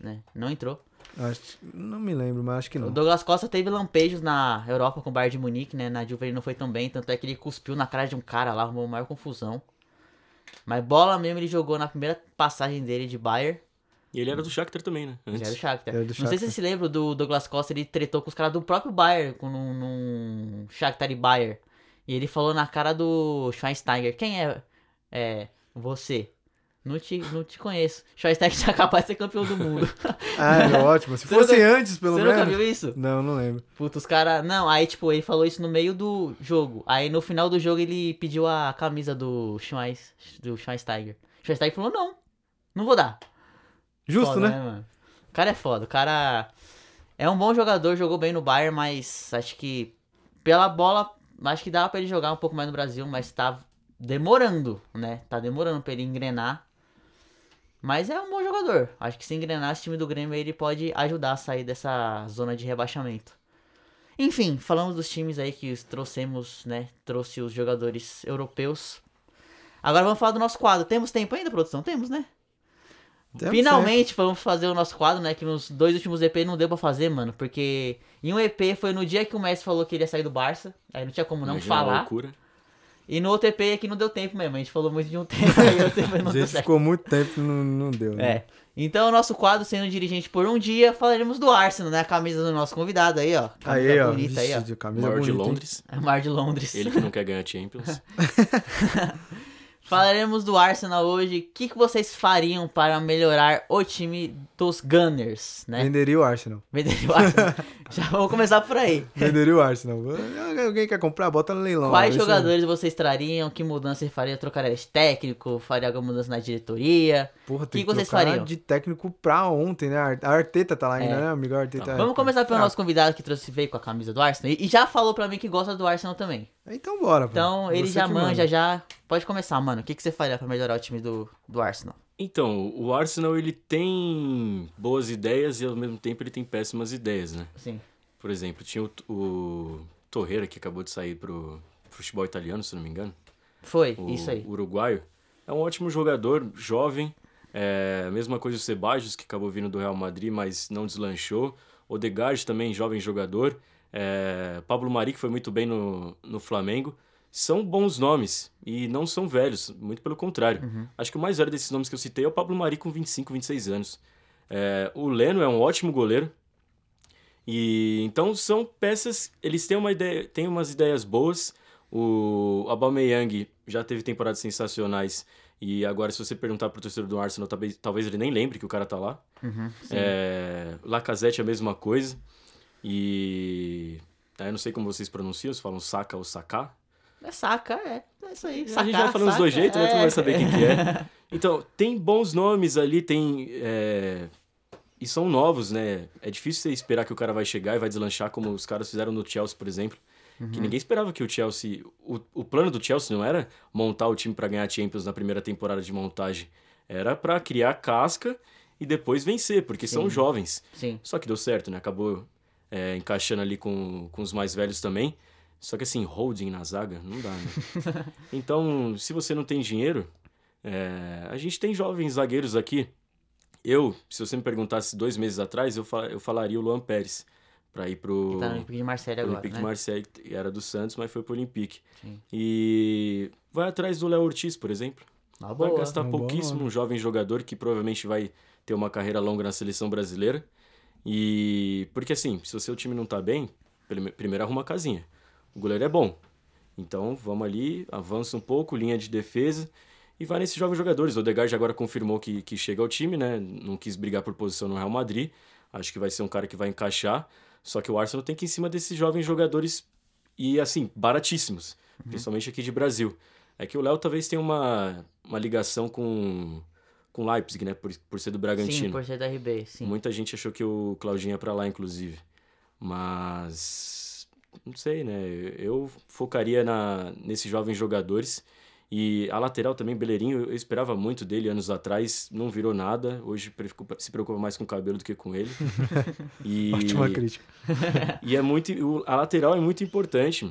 Né? Não entrou. Acho, não me lembro, mas acho que O não. Douglas Costa teve lampejos na Europa com o Bayern de Munique, né? Na Juve ele não foi tão bem, tanto é que ele cuspiu na cara de um cara lá, arrumou maior confusão. Mas bola mesmo ele jogou na primeira passagem dele de Bayern. E ele era do Shakhtar também, né? Já era Antes. do Shakhtar. Era do Não sei se Shakhtar. vocês se lembram do Douglas Costa, ele tretou com os caras do próprio Bayern, com num, num Shakhtar e Bayern. E ele falou na cara do Schweinsteiger, quem é, é você? Não te, não te conheço. Schweinsteiger tá capaz de ser campeão do mundo. Ah, é ótimo. Se Você fosse nunca- antes, pelo Você nunca menos. viu isso? Não, não lembro. Puta, os caras. Não, aí tipo, ele falou isso no meio do jogo. Aí no final do jogo ele pediu a camisa do do Schweinsteiger. Schweinsteiger falou: não, não vou dar. Justo, Foda, né? mano? O cara é foda. O cara é um bom jogador, jogou bem no Bayern, mas acho que pela bola, acho que dava pra ele jogar um pouco mais no Brasil, mas tá demorando, né? Tá demorando pra ele engrenar. Mas é um bom jogador. Acho que se engrenar esse time do Grêmio, ele pode ajudar a sair dessa zona de rebaixamento. Enfim, falamos dos times aí que os trouxemos, né? Trouxe os jogadores europeus. Agora vamos falar do nosso quadro. Temos tempo ainda, produção? Temos, né? Finalmente vamos fazer o nosso quadro, né? Que nos dois últimos EP não deu pra fazer, mano. Porque em um EP foi no dia que o Messi falou que ele ia sair do Barça. Aí não tinha como não Imagina a falar. loucura. E no outro EP é que não deu tempo mesmo. A gente falou muito de um tempo aí, o tempo A não deu gente certo. ficou muito tempo e não, não deu, né? É. Então, o nosso quadro sendo dirigente por um dia, falaremos do Arsenal, né? A camisa do nosso convidado aí, ó. Camisa Aí, ó. bonita aí, ó. Vixe, camisa Maior de bonita, hein? Londres. É o Mar de Londres. Ele que não quer ganhar Champions. Falaremos do Arsenal hoje. O que, que vocês fariam para melhorar o time dos Gunners, né? Venderia o Arsenal. Venderia o Arsenal. Já vamos começar por aí. Venderia o Arsenal. Alguém quer comprar? Bota no leilão. Quais jogadores vocês trariam? Que mudança faria? Trocaria de técnico? Faria alguma mudança na diretoria? Porra, tem que que, vocês fariam? de técnico pra ontem, né? A Arteta tá lá ainda, É. né? Amigo a Arteta. Tá. Vamos começar pelo Ah. nosso convidado que trouxe veio com a camisa do Arsenal. E já falou pra mim que gosta do Arsenal também. Então bora, pô. Então ele Você já manja, manda. já. Pode começar, mano. O que, que você faria pra melhorar o time do, do Arsenal? Então, o Arsenal ele tem boas ideias e ao mesmo tempo ele tem péssimas ideias, né? Sim. Por exemplo, tinha o, o Torreira que acabou de sair pro futebol italiano, se não me engano. Foi, o isso aí. uruguaio. É um ótimo jogador, jovem. É, mesma coisa o Sebajos, que acabou vindo do Real Madrid, mas não deslanchou. Odegaard também, jovem jogador. É, Pablo Mari, que foi muito bem no, no Flamengo. São bons nomes e não são velhos, muito pelo contrário. Acho que o mais velho desses nomes que eu citei é o Pablo Mari com 25, 26 anos. É, o Leno é um ótimo goleiro. E então são peças, eles têm uma ideia, têm umas ideias boas. O Aubameyang já teve temporadas sensacionais e agora se você perguntar pro torcedor do Arsenal, talvez, talvez ele nem lembre que o cara tá lá. Uhum. É, Lacazette é a mesma coisa. E tá, eu não sei como vocês pronunciam, se falam Saka ou Saká. É saca, é. É isso aí. a gente vai falando dos dois saca, jeitos, né? Tu é. vai saber quem que é. Então, tem bons nomes ali, tem. é, E são novos, né? É difícil você esperar que o cara vai chegar e vai deslanchar como os caras fizeram no Chelsea, por exemplo. Uhum. Que ninguém esperava que o Chelsea. O, o plano do Chelsea não era montar o time para ganhar Champions na primeira temporada de montagem. Era para criar casca e depois vencer, porque são Sim. jovens. Sim. Só que deu certo, né? Acabou é, encaixando ali com, com os mais velhos também. Só que assim, holding na zaga, não dá, né? então, se você não tem dinheiro, é, a gente tem jovens zagueiros aqui. Eu, se você me perguntasse dois meses atrás, eu, fa- eu falaria o Luan Pérez para ir pro, Ele tá no Olympique de Marseille agora, Olympique né? de Marseille, era do Santos, mas foi pro Olympique. Sim. E vai atrás do Léo Ortiz, por exemplo. Uma Vai boa. gastar boa pouquíssimo, um jovem jogador que provavelmente vai ter uma carreira longa na seleção brasileira. E porque assim, se o seu time não tá bem, prime- primeiro arruma a casinha. O goleiro é bom. Então vamos ali, avança um pouco, linha de defesa e vai nesses jovens jogadores. O Odegaard agora confirmou que, que chega ao time, né? Não quis brigar por posição no Real Madrid. Acho que vai ser um cara que vai encaixar. Só que o Arsenal tem que ir em cima desses jovens jogadores e assim, baratíssimos, principalmente aqui de Brasil. É que o Léo talvez tenha uma, uma ligação com com Leipzig, né, por, por ser do Bragantino. Sim, por ser da RB, sim. Muita gente achou que o Claudinho ia pra lá, inclusive. Mas não sei, né? Eu focaria na, nesses jovens jogadores. E a lateral também, Beleirinho, eu esperava muito dele anos atrás, não virou nada. Hoje se preocupa mais com o cabelo do que com ele. E, Ótima crítica. e é muito. A lateral é muito importante.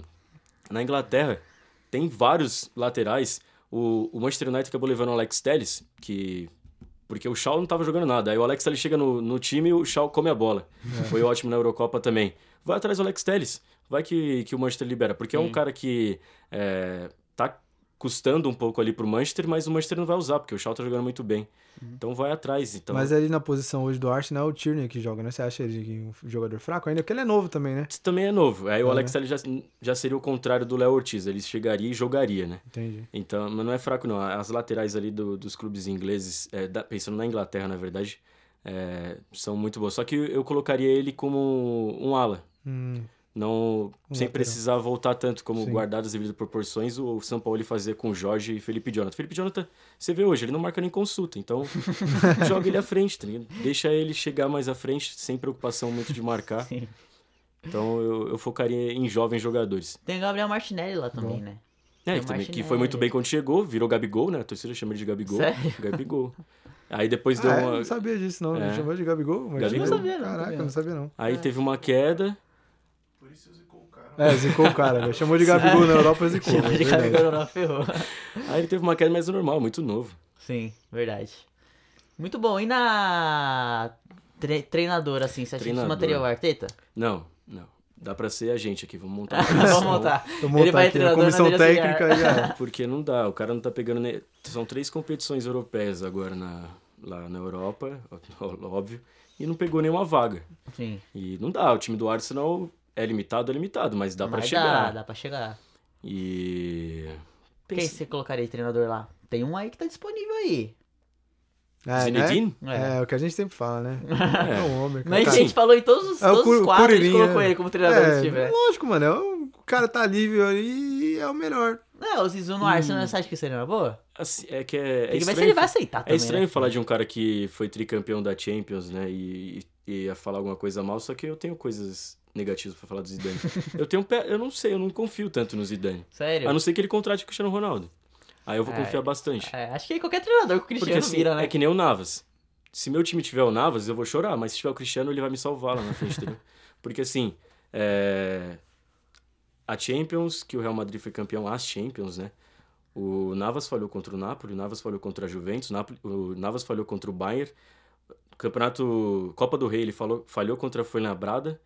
Na Inglaterra, tem vários laterais. O, o Manchester United acabou levando o Alex Telles, que. Porque o Shaw não estava jogando nada. Aí o Alex Telles chega no, no time e o Shaw come a bola. Foi ótimo na Eurocopa também. Vai atrás do Alex Telles. Vai que, que o Manchester libera. Porque é um Sim. cara que é, tá custando um pouco ali pro Manchester, mas o Manchester não vai usar, porque o Shaw tá jogando muito bem. Então vai atrás. Então, Mas ali na posição hoje do Arsenal é o Tierney que joga, né? Você acha ele um jogador fraco ainda? Porque ele é novo também, né? Esse também é novo. Aí o É, Alex Telles já, já seria o contrário do Léo Ortiz. Ele chegaria e jogaria, né? Entendi. Então, mas não é fraco, não. As laterais ali do- dos clubes ingleses, é, da- pensando na Inglaterra, na verdade, é, são muito boas. Só que eu colocaria ele como um ala. Hum, Não, sem lateral. precisar voltar tanto como Sim. guardadas as devidas proporções, o São Paulo fazia com o Jorge e Felipe Jonathan. Felipe Jonathan, você vê hoje, ele não marca nem consulta, então joga ele à frente, tá? Deixa ele chegar mais à frente, sem preocupação muito de marcar. Sim. Então eu, eu focaria em jovens jogadores. Tem o Gabriel Martinelli lá também, Bom. né? É, que, também, que foi muito bem quando chegou, virou Gabigol, né? A torcida chama ele de Gabigol. Sério? Gabigol. Aí depois deu ah, é? uma. não sabia disso, não. É. Ele chamou de Gabigol? Mas Gabigol. Eu não sabia, não, Caraca, também não não. sabia, não. Aí teve uma queda. Por isso zicou o cara. É, zicou o cara, velho. Chamou de Gabigol na Europa, zicou. Chama de verdade. Gabigol não ferrou. Aí ele teve uma queda mais normal, muito novo. Sim, verdade. Muito bom. E na tre treinador, assim, você acha que isso o Arteta? Não, não. Dá pra ser a gente aqui, vamos montar Vamos montar. Montar Ele vai aqui a comissão na técnica e já era. Porque não dá, o cara não tá pegando. ne- São três competições europeias agora na, lá na Europa, óbvio, e não pegou nenhuma vaga. Sim. E não dá, o time do Arsenal é limitado, é limitado, mas dá pra Mas chegar. Dá, dá pra chegar. E. Quem você colocaria de treinador lá? Tem um aí que tá disponível aí. É, né? Zinedine? É, é o que a gente sempre fala, né? É um homem, cara. Mas a gente falou em todos os, É o todos os quadros, a gente colocou ele como treinador é, se tiver. lógico, mano. é o- O cara tá livre ali e é o melhor. Não, o Zizu no Arsenal, você acha que seria uma boa? Assim, é que é, é Tem que ver se estranho ele vai aceitar É também, estranho né? falar de um cara que foi tricampeão da Champions, né? E, e ia falar alguma coisa mal, só que eu tenho coisas negativas pra falar do Zidane. eu tenho um pé, eu não sei, eu não confio tanto no Zidane. Sério? A não ser que ele contrate o Cristiano Ronaldo. Aí eu vou É, confiar bastante. É, acho que qualquer treinador que o Porque Cristiano assim, vira, né? é que nem o Navas. Se meu time tiver o Navas, eu vou chorar, mas se tiver o Cristiano, ele vai me salvar lá na frente, entendeu? Porque assim, é... a Champions, que o Real Madrid foi campeão, as Champions, né? O Navas falhou contra o Napoli, o Navas falhou contra a Juventus, o, Navas falhou contra o Bayern. Campeonato Copa do Rei, ele falou, falhou contra a Fuenlabrada.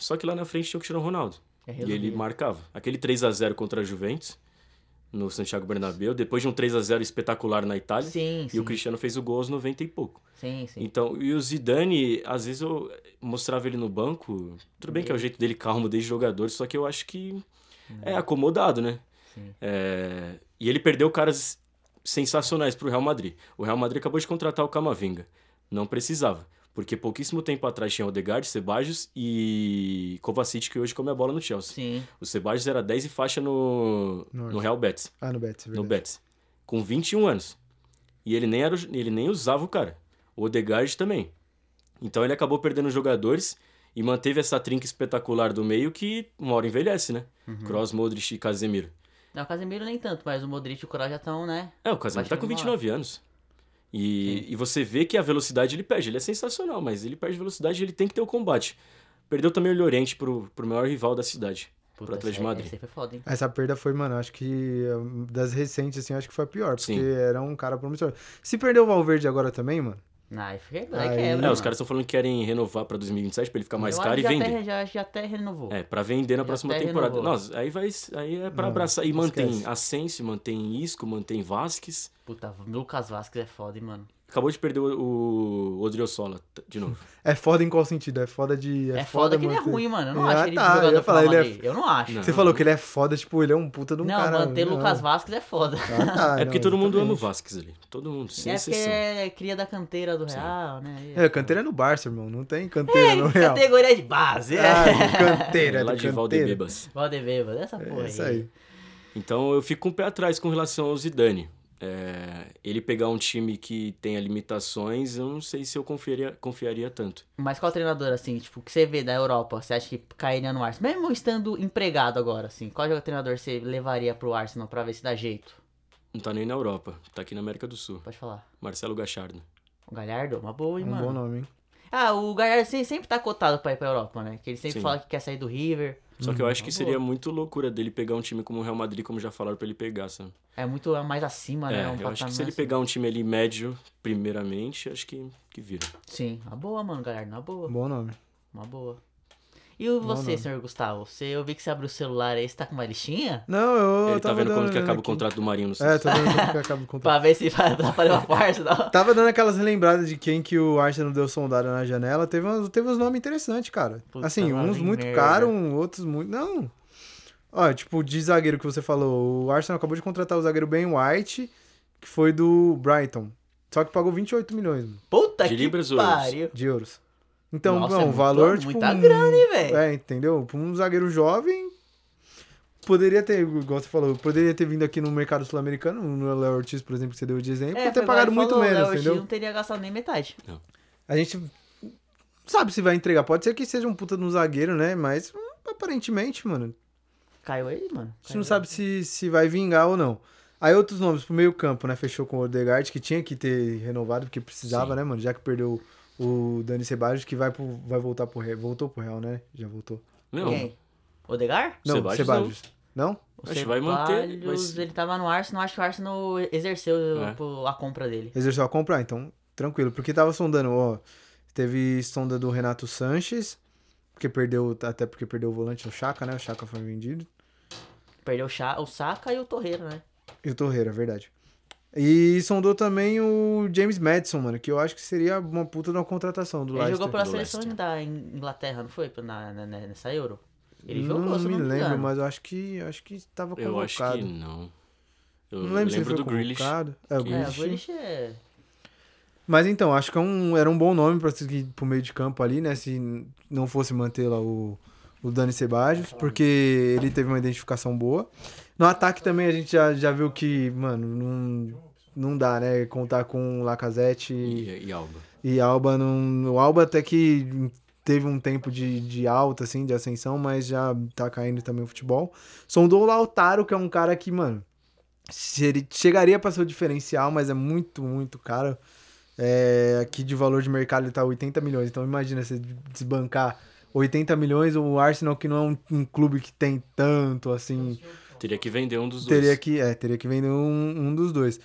Só que lá na frente tinha o Cristiano Ronaldo. É E ele marcava. Aquele 3 a 0 contra a Juventus no Santiago Bernabéu, depois de um 3 a 0 espetacular na Itália, Sim, sim. e o Cristiano fez o gol aos 90 e pouco. Sim, sim. Então, e o Zidane, às vezes eu mostrava ele no banco, tudo bem que é o jeito dele calmo desde jogador, só que eu acho que é acomodado, né? Sim. É, E ele perdeu caras sensacionais pro Real Madrid. O Real Madrid acabou de contratar o Camavinga. Não precisava. Porque pouquíssimo tempo atrás tinha Odegaard, Ceballos e Kovacic, que hoje come a bola no Chelsea. Sim. O Ceballos era 10 e faixa no, no Real Betis. Ah, no Betis, No verdade. Betis. Com 21 anos. E ele nem, era, o- ele nem usava o cara. O Odegaard também. Então ele acabou perdendo jogadores e manteve essa trinca espetacular do meio que uma hora envelhece, né? Uhum. Kroos, Modric e Casemiro. Não, o Casemiro nem tanto, mas o Modric e o Kroos já estão, né? É, o Casemiro tá com uma 29 anos. E, e você vê que a velocidade ele perde. Ele é sensacional, mas ele perde velocidade e ele tem que ter o combate. Perdeu também o Llorente pro, pro maior rival da cidade. Puta, pro Atlético de essa- Madrid. Essa foda, hein? Essa perda foi, mano, acho que das recentes, assim, acho que foi a pior. Porque Sim. era um cara promissor. Se perdeu o Valverde agora também, mano. Não, aí fica- aí quebra, É, os caras estão falando que querem renovar pra 2027 pra ele ficar mais Eu caro e vender. Até, já, já até renovou. É, pra vender na Já próxima temporada. renovou. Nossa, aí vai. Aí é pra Não, abraçar. E mantém esquece. Asensio, mantém Isco, mantém Vasquez. Puta, Lucas Vasquez é foda, hein, mano. Acabou de perder o, o Odriozola de novo. É foda em qual sentido? É foda de. É, foda, que ele é ruim, mano. Eu não Ah, acho ele tá, eu jogador falar, ele é-. Eu não acho. Não. Você falou que ele é foda, tipo, ele é um puta de um Não, cara. manter não. Lucas Vasquez é foda. Ah, tá, é não, porque todo mundo ama o. Vasquez ali. Todo mundo, sem é porque exceção. é cria da canteira do Real, né? É, canteira é no Barça, irmão. Não tem canteira no Real. Categoria de base. É. Ah, canteira, lá de de canteira. Valdebebas. Valdebeba, dessa porra É isso aí. Então eu fico com o pé atrás com relação ao Zidane. É, ele pegar um time que tenha limitações, eu não sei se eu confiaria, confiaria tanto. Mas qual treinador, assim, tipo, que você vê da Europa, você acha que cairia no Arsenal? Mesmo estando empregado agora, assim, qual treinador você levaria pro Arsenal pra ver se dá jeito? Não tá nem na Europa, tá aqui na América do Sul. Pode falar. Marcelo Gachardo. O Galhardo? Uma boa, hein, Um mano? bom nome, hein? Ah, o Galhardo sempre, sempre tá cotado pra ir pra Europa, né? Que ele sempre Sim. fala que quer sair do River. Só que eu acho que seria boa. muito loucura dele pegar um time como o Real Madrid, como já falaram pra ele pegar, sabe? É muito mais acima, né? É, Um eu acho que se ele assim. pegar um time ali médio, primeiramente, acho que, que vira. Sim, uma boa, mano, Galhardo, uma boa. Bom nome. Uma boa. E o você, nome. senhor Gustavo? Você, eu vi que você abriu o celular aí, você tá com uma listinha? Não, eu. ele tá vendo quando que acaba o aqui. contrato do Marinho no É, tô vendo quando que acaba o contrato. Pra ver se vai dar pra levar força, não? Tava dando aquelas lembradas de quem que o Arsenal deu sondada na janela. Teve uns, teve uns nomes interessantes, cara. Puta, assim, uns muito caros, outros muito. Não. Ó, tipo, de zagueiro que você falou. O Arsenal acabou de contratar o zagueiro Ben White, que foi do Brighton. Só que pagou 28 milhões mano, Puta De que libras ou euros? pariu. de euros. Então, Nossa, bom, é o muito- valor, tipo. muita um- grana, hein, velho? É, entendeu? Pra um zagueiro jovem. Poderia ter, igual você falou, poderia ter vindo aqui no mercado sul-americano, no Léo Ortiz, por exemplo, que você deu de exemplo, É, ter pagado muito falou, menos, o Léo Ortiz entendeu? não teria gastado nem metade. A gente não sabe se vai entregar. Pode ser que seja um puta no zagueiro, né? Mas hum, aparentemente, mano, Caiu aí, mano. a gente não sabe se, se vai vingar ou não. Aí outros nomes pro meio campo, né? Fechou com o Odegaard, que tinha que ter renovado, porque precisava, Sim. né, mano? Já que perdeu o Dani Ceballos, que vai, pro, vai voltar pro Real. Voltou pro Real, né? Já voltou. Não, Quem? Odegar? Não, Ceballos Ceballos. Não? O Acho que vai manter, mas- ele tava no Arsenal, acho que o Arsenal exerceu É. a compra dele. Exerceu a comprar, então tranquilo. Porque tava sondando, ó. Teve sonda do Renato Sanches, porque perdeu, até porque perdeu o volante no Chaka, né? O Chaka foi vendido. Perdeu o, Cha, o Saka e o Torreira, né? E o Torreira, verdade. E sondou também o James Madison, mano, que eu acho que seria uma puta de uma contratação do Ele Leicester. jogou pela do seleção Leicester. da In- Inglaterra, não foi? Na, na- nessa Euro? Ele não jogou, me não me lembro, engano. mas eu acho que acho que estava convocado. eu acho que não. Eu não lembro se ele lembro foi do Grealish. É, o É, o Grealish. É... Mas então, acho que é um, era um bom nome pra seguir pro meio de campo ali, né? Se não fosse manter lá o, o Dani Ceballos, porque ele teve uma identificação boa. No ataque também a gente já, já viu que, mano, não, não dá, né? Contar com Lacazette e, E, Alba. e Alba. Não, o Alba até que teve um tempo de, de alta, assim, de ascensão, mas já tá caindo também o futebol. Sondou o Lautaro, que é um cara que, mano, se ele chegaria pra ser o diferencial, mas é muito, muito caro. É, aqui de valor de mercado ele tá 80 milhões. Então imagina você desbancar 80 milhões, o Arsenal que não é um, um clube que tem tanto assim, Teria que vender um dos teria dois. que, é, teria que vender um, um dos dois.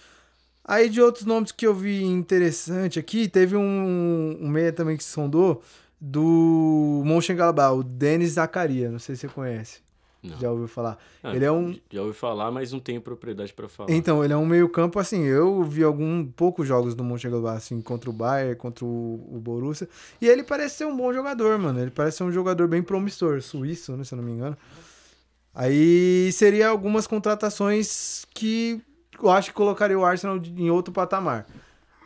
Aí de outros nomes que eu vi interessante aqui, teve um, um meia também que se sondou do Mönchengladbach, o Denis Zakaria, não sei se você conhece. Não. Já ouviu falar? Ah, ele é um Já ouvi falar, mas não tenho propriedade pra falar. Então, ele é um meio-campo assim. Eu vi algum poucos jogos do Mönchengladbach assim, contra o Bayern, contra o, o Borussia, e ele parece ser um bom jogador, mano. Ele parece ser um jogador bem promissor, suíço, né, se eu não me engano. Aí seria algumas contratações que eu acho que colocaria o Arsenal em outro patamar.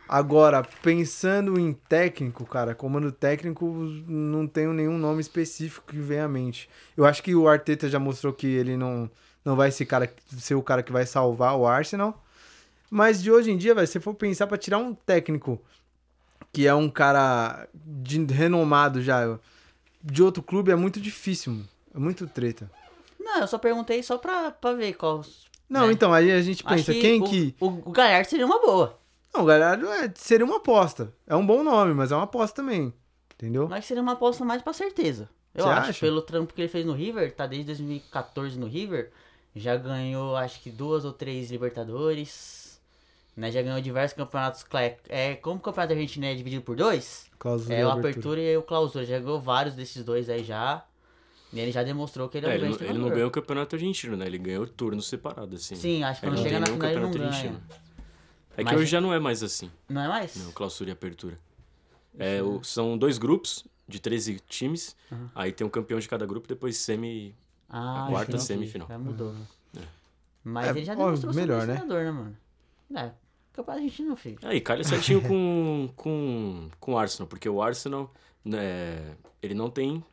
Agora, pensando em técnico, cara, comando técnico, não tenho nenhum nome específico que venha à mente. Eu acho que o Arteta já mostrou que ele não, não vai ser, cara, ser o cara que vai salvar o Arsenal. Mas de hoje em dia, velho, se for pensar pra tirar um técnico que é um cara de renomado já de outro clube, é muito difícil. É muito treta. Não, eu só perguntei só pra, pra ver qual... Não, né? então, aí a gente pensa, quem o, que. O, o Galhardo seria uma boa. Não, Galhardo é, seria uma aposta. É um bom nome, mas é uma aposta também. Entendeu? Mas seria uma aposta mais pra certeza. Eu Você acho, acha? pelo trampo que ele fez no River, tá desde 2014 no River, já ganhou acho que duas ou três Libertadores, né? Já ganhou diversos campeonatos. É, como o campeonato argentino é dividido por dois, Cláusula é o abertura. Apertura e o Clausura. Já ganhou vários desses dois aí já. E ele já demonstrou que ele é, É, um ele, grande não- ele não ganhou o campeonato argentino, né? Ele ganhou turno separado, assim. Sim, acho que Ele quando chega na final ele não campeonato ganha. argentino. É que Mas- hoje já não é mais assim, Não é mais? não, clausura e apertura. É, o- são dois grupos de 13 times, aí tem um campeão de cada grupo, depois semi... Ah, a quarta semifinal. Já mudou. né? É. Mas É, ele já ó, demonstrou ser um melhor, né? treinador, né, mano? É, campeonato argentino, filho. Aí, calha certinho com, com, com o Arsenal, porque o Arsenal, né, ele não tem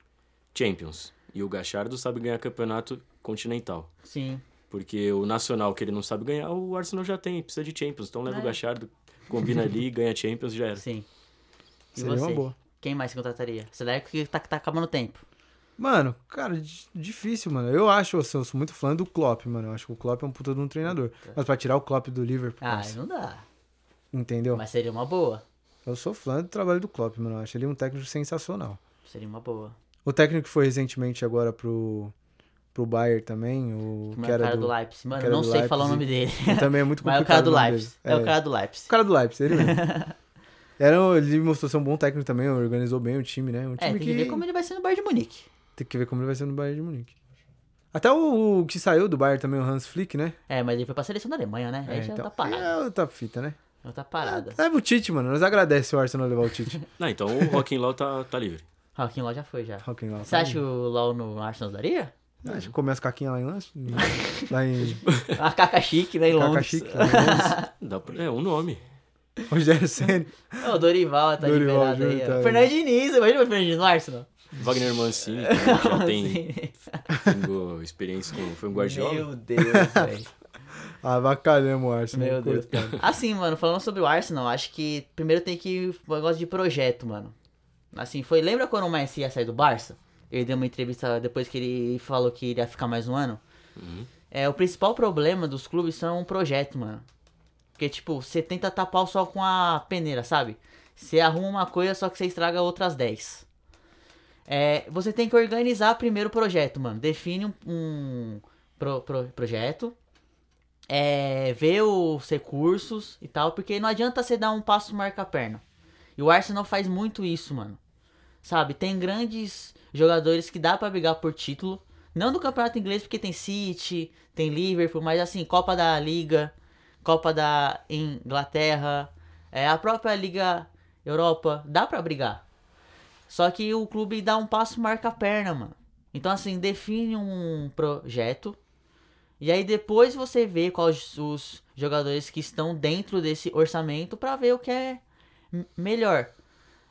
Champions, e o Gachardo sabe ganhar campeonato continental. Sim. Porque o Nacional, que ele não sabe ganhar, o Arsenal já tem, precisa de Champions. Então leva É. o Gachardo, combina ali, ganha Champions, já era. Sim. E Seria uma você? boa. Quem mais você contrataria? Você daí que tá, tá acabando o tempo. Mano, cara, di- difícil, mano. Eu acho, assim, eu sou muito fã do Klopp, mano. Eu acho que o Klopp é um puta de um treinador. Mas pra tirar o Klopp do Liverpool, Ah, não dá. entendeu? Mas seria uma boa. Eu sou fã do trabalho do Klopp, mano. Eu acho ele um técnico sensacional. Seria uma boa. O técnico que foi recentemente agora pro, pro Bayern também, o que é o era cara do... do, Leipzig. Mano, que eu era não sei falar o nome Leipzig. dele. Também é muito Mas é complicado. o cara do Leipzig. dele. É. o cara do Leipzig. O cara do Leipzig, ele mesmo. Era, ele mostrou ser um bom técnico também, organizou bem o time, né? Um É, time tem que ver como ele vai ser no Bayern de Munique. Tem que ver como ele vai ser no Bayern de Munique. Até o, o que saiu do Bayern também, o Hans Flick, né? É, mas ele foi pra seleção da Alemanha, né? Aí já tá parado. É outra fita, né? Já tá parada. Leva o Tite, mano. Nós agradecemos o Arsenal levar o Tite. Não, então o Rockin' Law tá, tá livre. Joaquim Law já foi, já. Law. Você acha que o Law no Arsenal daria? Acho que comer as caquinhas lá em Lance. lá em A caca chique, né, em Caca Londres. Chique. lá em Londres. Pra... É um nome. Rogério Senna. O Dorival tá Dorival liberado aí. Tá- Fernando Diniz, imagina o Fernando Diniz no Arsenal. Wagner Mancini, que já tem, experiência com... Foi um Guardiola. Meu Deus, velho. Ah, bacalhamos o Arsenal. Meu Deus. coitado. Assim, mano, falando sobre o Arsenal, acho que primeiro tem que um negócio de projeto, mano. Assim, foi. Lembra quando o Messi ia sair do Barça? Ele deu uma entrevista depois que ele falou que iria ficar mais um ano. É, o principal problema dos clubes são um projeto, mano. Porque, tipo, você tenta tapar o sol com a peneira, sabe? Você arruma uma coisa, só que você estraga outras 10. É, você tem que organizar primeiro o projeto, mano. Define um, um pro- pro- projeto. É, ver os recursos e tal. Porque não adianta você dar um passo marca a perna. E o Arsenal faz muito isso, mano. Sabe? Tem grandes jogadores que dá pra brigar por título. Não do campeonato inglês, porque tem City, tem Liverpool, mas assim, Copa da Liga, Copa da Inglaterra, é, a própria Liga Europa, dá pra brigar. Só que o clube dá um passo marca a perna, mano. Então assim, define um projeto. E aí depois você vê quais os jogadores que estão dentro desse orçamento pra ver o que é melhor.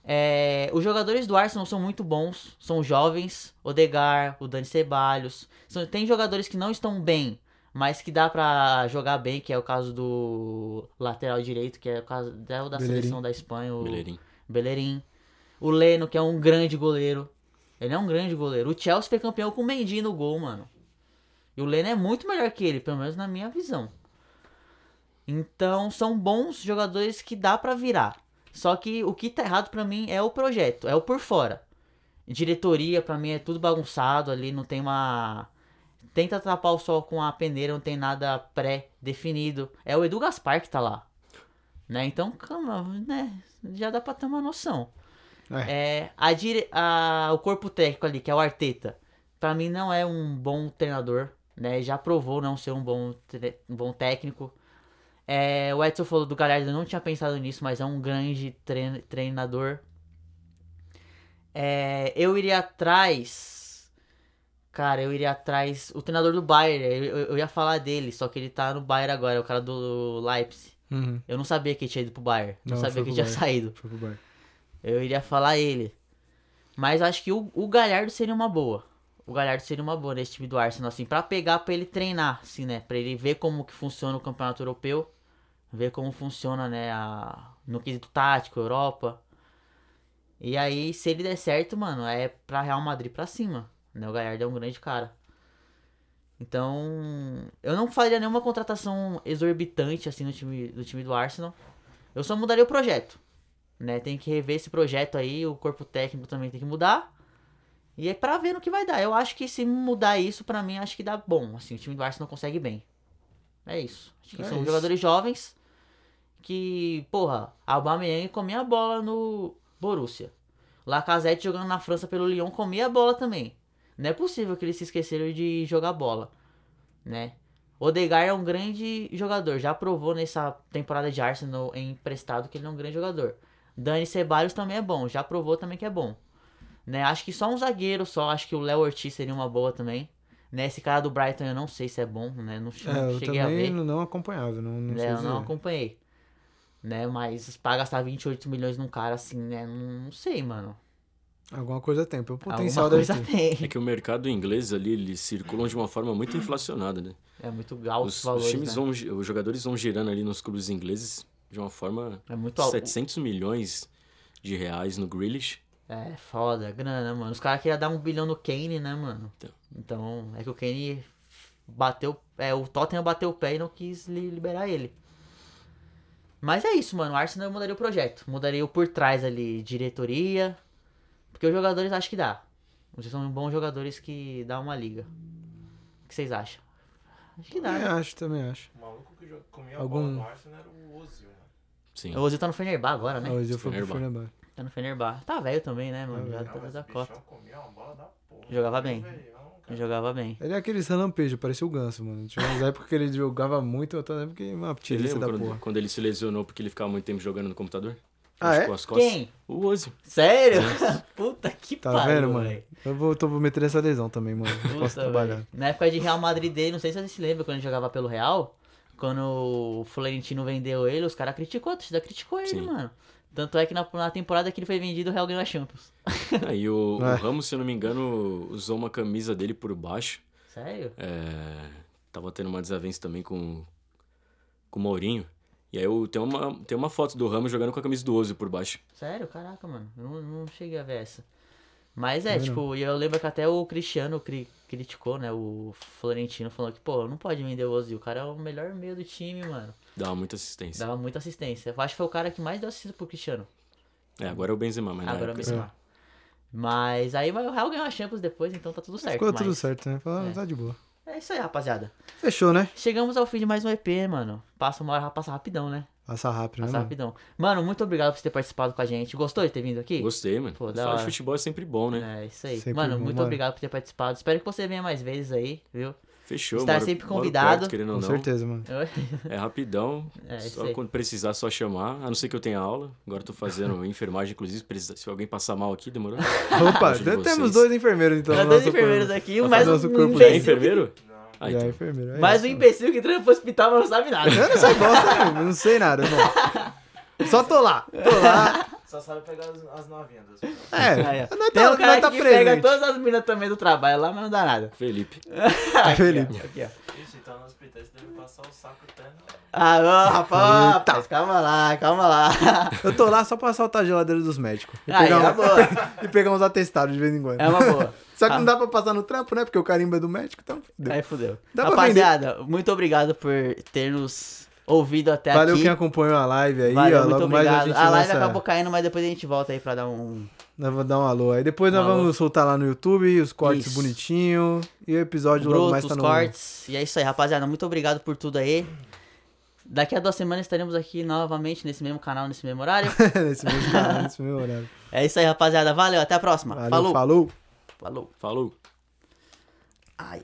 É, os jogadores do Arsenal são muito bons, são jovens, Odegar, o Dani Ceballos. São- tem jogadores que não estão bem, mas que dá pra jogar bem, que é o caso do lateral direito, que é o caso da, da Bellerin. seleção da Espanha, o Bellerin. Bellerin. O Leno, que é um grande goleiro. Ele é um grande goleiro. O Chelsea foi campeão com o Mendy no gol, mano. E o Leno é muito melhor que ele, pelo menos na minha visão. Então, são bons jogadores que dá pra virar. Só que o que tá errado pra mim é o projeto, é o por fora. Diretoria, pra mim, é tudo bagunçado ali, não tem uma. Tenta tapar o sol com a peneira, não tem nada pré-definido. É o Edu Gaspar que tá lá. Né? Então, calma, né? Já dá pra ter uma noção. É, a dire... a... o corpo técnico ali, que é o Arteta, pra mim não é um bom treinador, né? Já provou não ser um bom, tre- um bom técnico. É, o Edson falou do Galhardo, eu não tinha pensado nisso, mas é um grande trein- treinador. É, eu iria atrás. Cara, eu iria atrás. O treinador do Bayern, eu, eu- ia falar dele, só que ele tá no Bayern agora, é o cara do Leipzig. Uhum. Eu não sabia que ele tinha ido pro Bayern. Não, Não, sabia que ele tinha saído. Eu iria falar ele. Mas acho que o, o Galhardo seria uma boa. O Galhardo seria uma boa nesse time do Arsenal, assim, pra pegar, pra ele treinar, assim, né? Pra ele ver como que funciona o campeonato europeu. Ver como funciona, né, a, no quesito tático, Europa. E aí, se ele der certo, mano, é pra Real Madrid pra cima. Né? O Galhardo é um grande cara. Então, eu não faria nenhuma contratação exorbitante, assim, no time, do time do Arsenal. Eu só mudaria o projeto né? Tem que rever esse projeto aí, o corpo técnico também tem que mudar. E é pra ver no que vai dar. Eu acho que se mudar isso, pra mim, acho que dá bom. Assim, o time do Arsenal consegue bem. É isso. Acho que É são isso. jogadores jovens que, porra, Aubameyang comia a bola no Borussia. Lacazette jogando na França pelo Lyon comia a bola também. Não é possível que eles se esqueceram de jogar bola, né? Odegar é um grande jogador, já provou nessa temporada de Arsenal em emprestado que ele é um grande jogador. Dani Ceballos também é bom, já provou também que é bom. Né? Acho que só um zagueiro só, acho que o Léo Ortiz seria uma boa também. Né? Esse cara do Brighton eu não sei se é bom, né? Não, É, cheguei a ver. também não acompanhava, não, não sei Eu não acompanhei. Né? Mas pra gastar 28 milhões num cara assim, né? Não, não sei, mano. Alguma coisa tem. O Alguma potencial deve coisa tem. É que o mercado inglês ali, eles circulam de uma forma muito inflacionada, né? É muito alto os Os, valores, os times né? vão, os jogadores vão girando ali nos clubes ingleses de uma forma É muito alto. 700 milhões de reais no Grealish. É, foda, grana, mano. Os caras queriam dar um bilhão no Kane, né, mano? Então. Então, é que o Kane bateu. É, o Tottenham bateu o pé e não quis li- liberar ele. Mas é isso, mano. O Arsenal eu mudaria o projeto. Mudaria o por trás ali, diretoria. Porque os jogadores acho que dá. Vocês são bons jogadores que dá uma liga. O que vocês acham? Acho que dá, Também né? acho, também acho. O maluco que comia Algum- a bola no Arsenal era o Ozil, mano. Sim. O Ozil tá no Fenerbah agora, né? Ah, Hoje eu fui pro. Fenerbahçe. Tá no Fenerbah. Tá velho também, né, mano? Já Tá tá Não, mas da o cota. bichão comia uma bola da porra. Jogava bem. Velhão, cara. Jogava bem. Ele é aqueles relampejos, parecia o Ganso, mano. Tinha umas épocas que ele jogava muito, outra época que uma lembra da quando, porra. quando ele se lesionou porque ele ficava muito tempo jogando no computador? Ah, é? Com as costas? Quem? O Ozzy. Sério? Puta que Tá pariu, vendo, mano? velho. Eu vou, tô, vou meter essa lesão também, mano. Puta, posso trabalhar. velho. Na época de Real Madrid dele, não sei se você se lembra, quando ele jogava pelo Real, quando o Florentino vendeu ele, os caras criticou, a torcida criticou ele, Sim. mano. Tanto é que na, na temporada que ele foi vendido, o Real ganhou a Champions. Aí o, o É. Ramos, se eu não me engano, usou uma camisa dele por baixo. Sério? É, tava tendo uma desavença também com, com o Mourinho. E aí eu, tem, uma, tem uma foto do Ramos jogando com a camisa do Ozzy por baixo. Sério? Caraca, mano. Eu não, não cheguei a ver essa. Mas é, Também tipo, e eu lembro que até o Cristiano cri- criticou, né? O Florentino falou que, pô, não pode vender o Ozil. O cara é o melhor meio do time, mano. Dava muita assistência. Dava muita assistência. Eu acho que foi o cara que mais deu assistência pro Cristiano. É, agora é o Benzema, mas Agora época... mesmo. Mas aí o Real ganhou a Champions depois, então tá tudo certo. Ficou mas tudo certo, né? Falando, É. tá de boa. É isso aí, rapaziada. Fechou, né? Chegamos ao fim de mais um EP, mano. Passa uma hora, passa rapidão, né? Passa rápido, né, Passa rapidão. Mano, muito obrigado por você ter participado com a gente. Gostou de ter vindo aqui? Gostei, mano. Pô, Falar de futebol é sempre bom, né? É, isso aí. Sempre mano, bom, muito mano. obrigado por ter participado. Espero que você venha mais vezes aí, viu? Fechou, Estar moro- sempre convidado. perto, querendo ou Com não. certeza, mano. É rapidão. É, isso só quando precisar, só chamar. A não ser que eu tenha aula. Agora eu tô fazendo enfermagem, inclusive. precisa- Se alguém passar mal aqui, demorou? Opa, temos dois enfermeiros, então. Tem no dois enfermeiros corpo. aqui, mais um nosso corpo Já é enfermeiro? Não. Ah, Já é então. enfermeiro. aí, Mais ó. um imbecil que treina pro hospital, mas não sabe nada. Eu não sei bosta? Eu não sei nada, irmão. Só tô lá. Tô lá. Só sabe pegar as, as novinhas dos Aí, É. ó. Nós Tem tá, um cara nós tá que pega presente. todas as minas também do trabalho lá, mas não dá nada. Felipe. Aqui, Felipe. aqui, ó. Ixi, então no hospital você deve passar o saco até no... Ah, ô, rapaz, rapaz, calma lá, calma lá. Eu tô lá só pra assaltar a geladeira dos médicos. E Aí, pegar, é um- e pegar uns atestados de vez em quando. É uma boa. Só que Ah. não dá pra passar no trampo, né? Porque o carimbo é do médico, então fudeu. Aí fudeu. Dá Rapaziada, muito obrigado por ter nos ouvido até Valeu aqui. quem acompanhou a live aí, Valeu, ó. muito Logo mais obrigado. a gente a live lança- acabou caindo, mas depois a gente volta aí pra dar um. Nós vamos dar um alô. Aí depois nós Um alô. vamos soltar lá no YouTube os cortes Isso. bonitinhos. E o episódio logo Bruto, mais os tá no... cortes. E é isso aí, rapaziada. Muito obrigado por tudo aí. Daqui a duas semanas estaremos aqui novamente nesse mesmo canal, nesse mesmo horário. nesse mesmo canal, nesse mesmo horário. é isso aí, rapaziada. Valeu, até a próxima. Valeu, Falou. falou. Falou. Falou. Ai.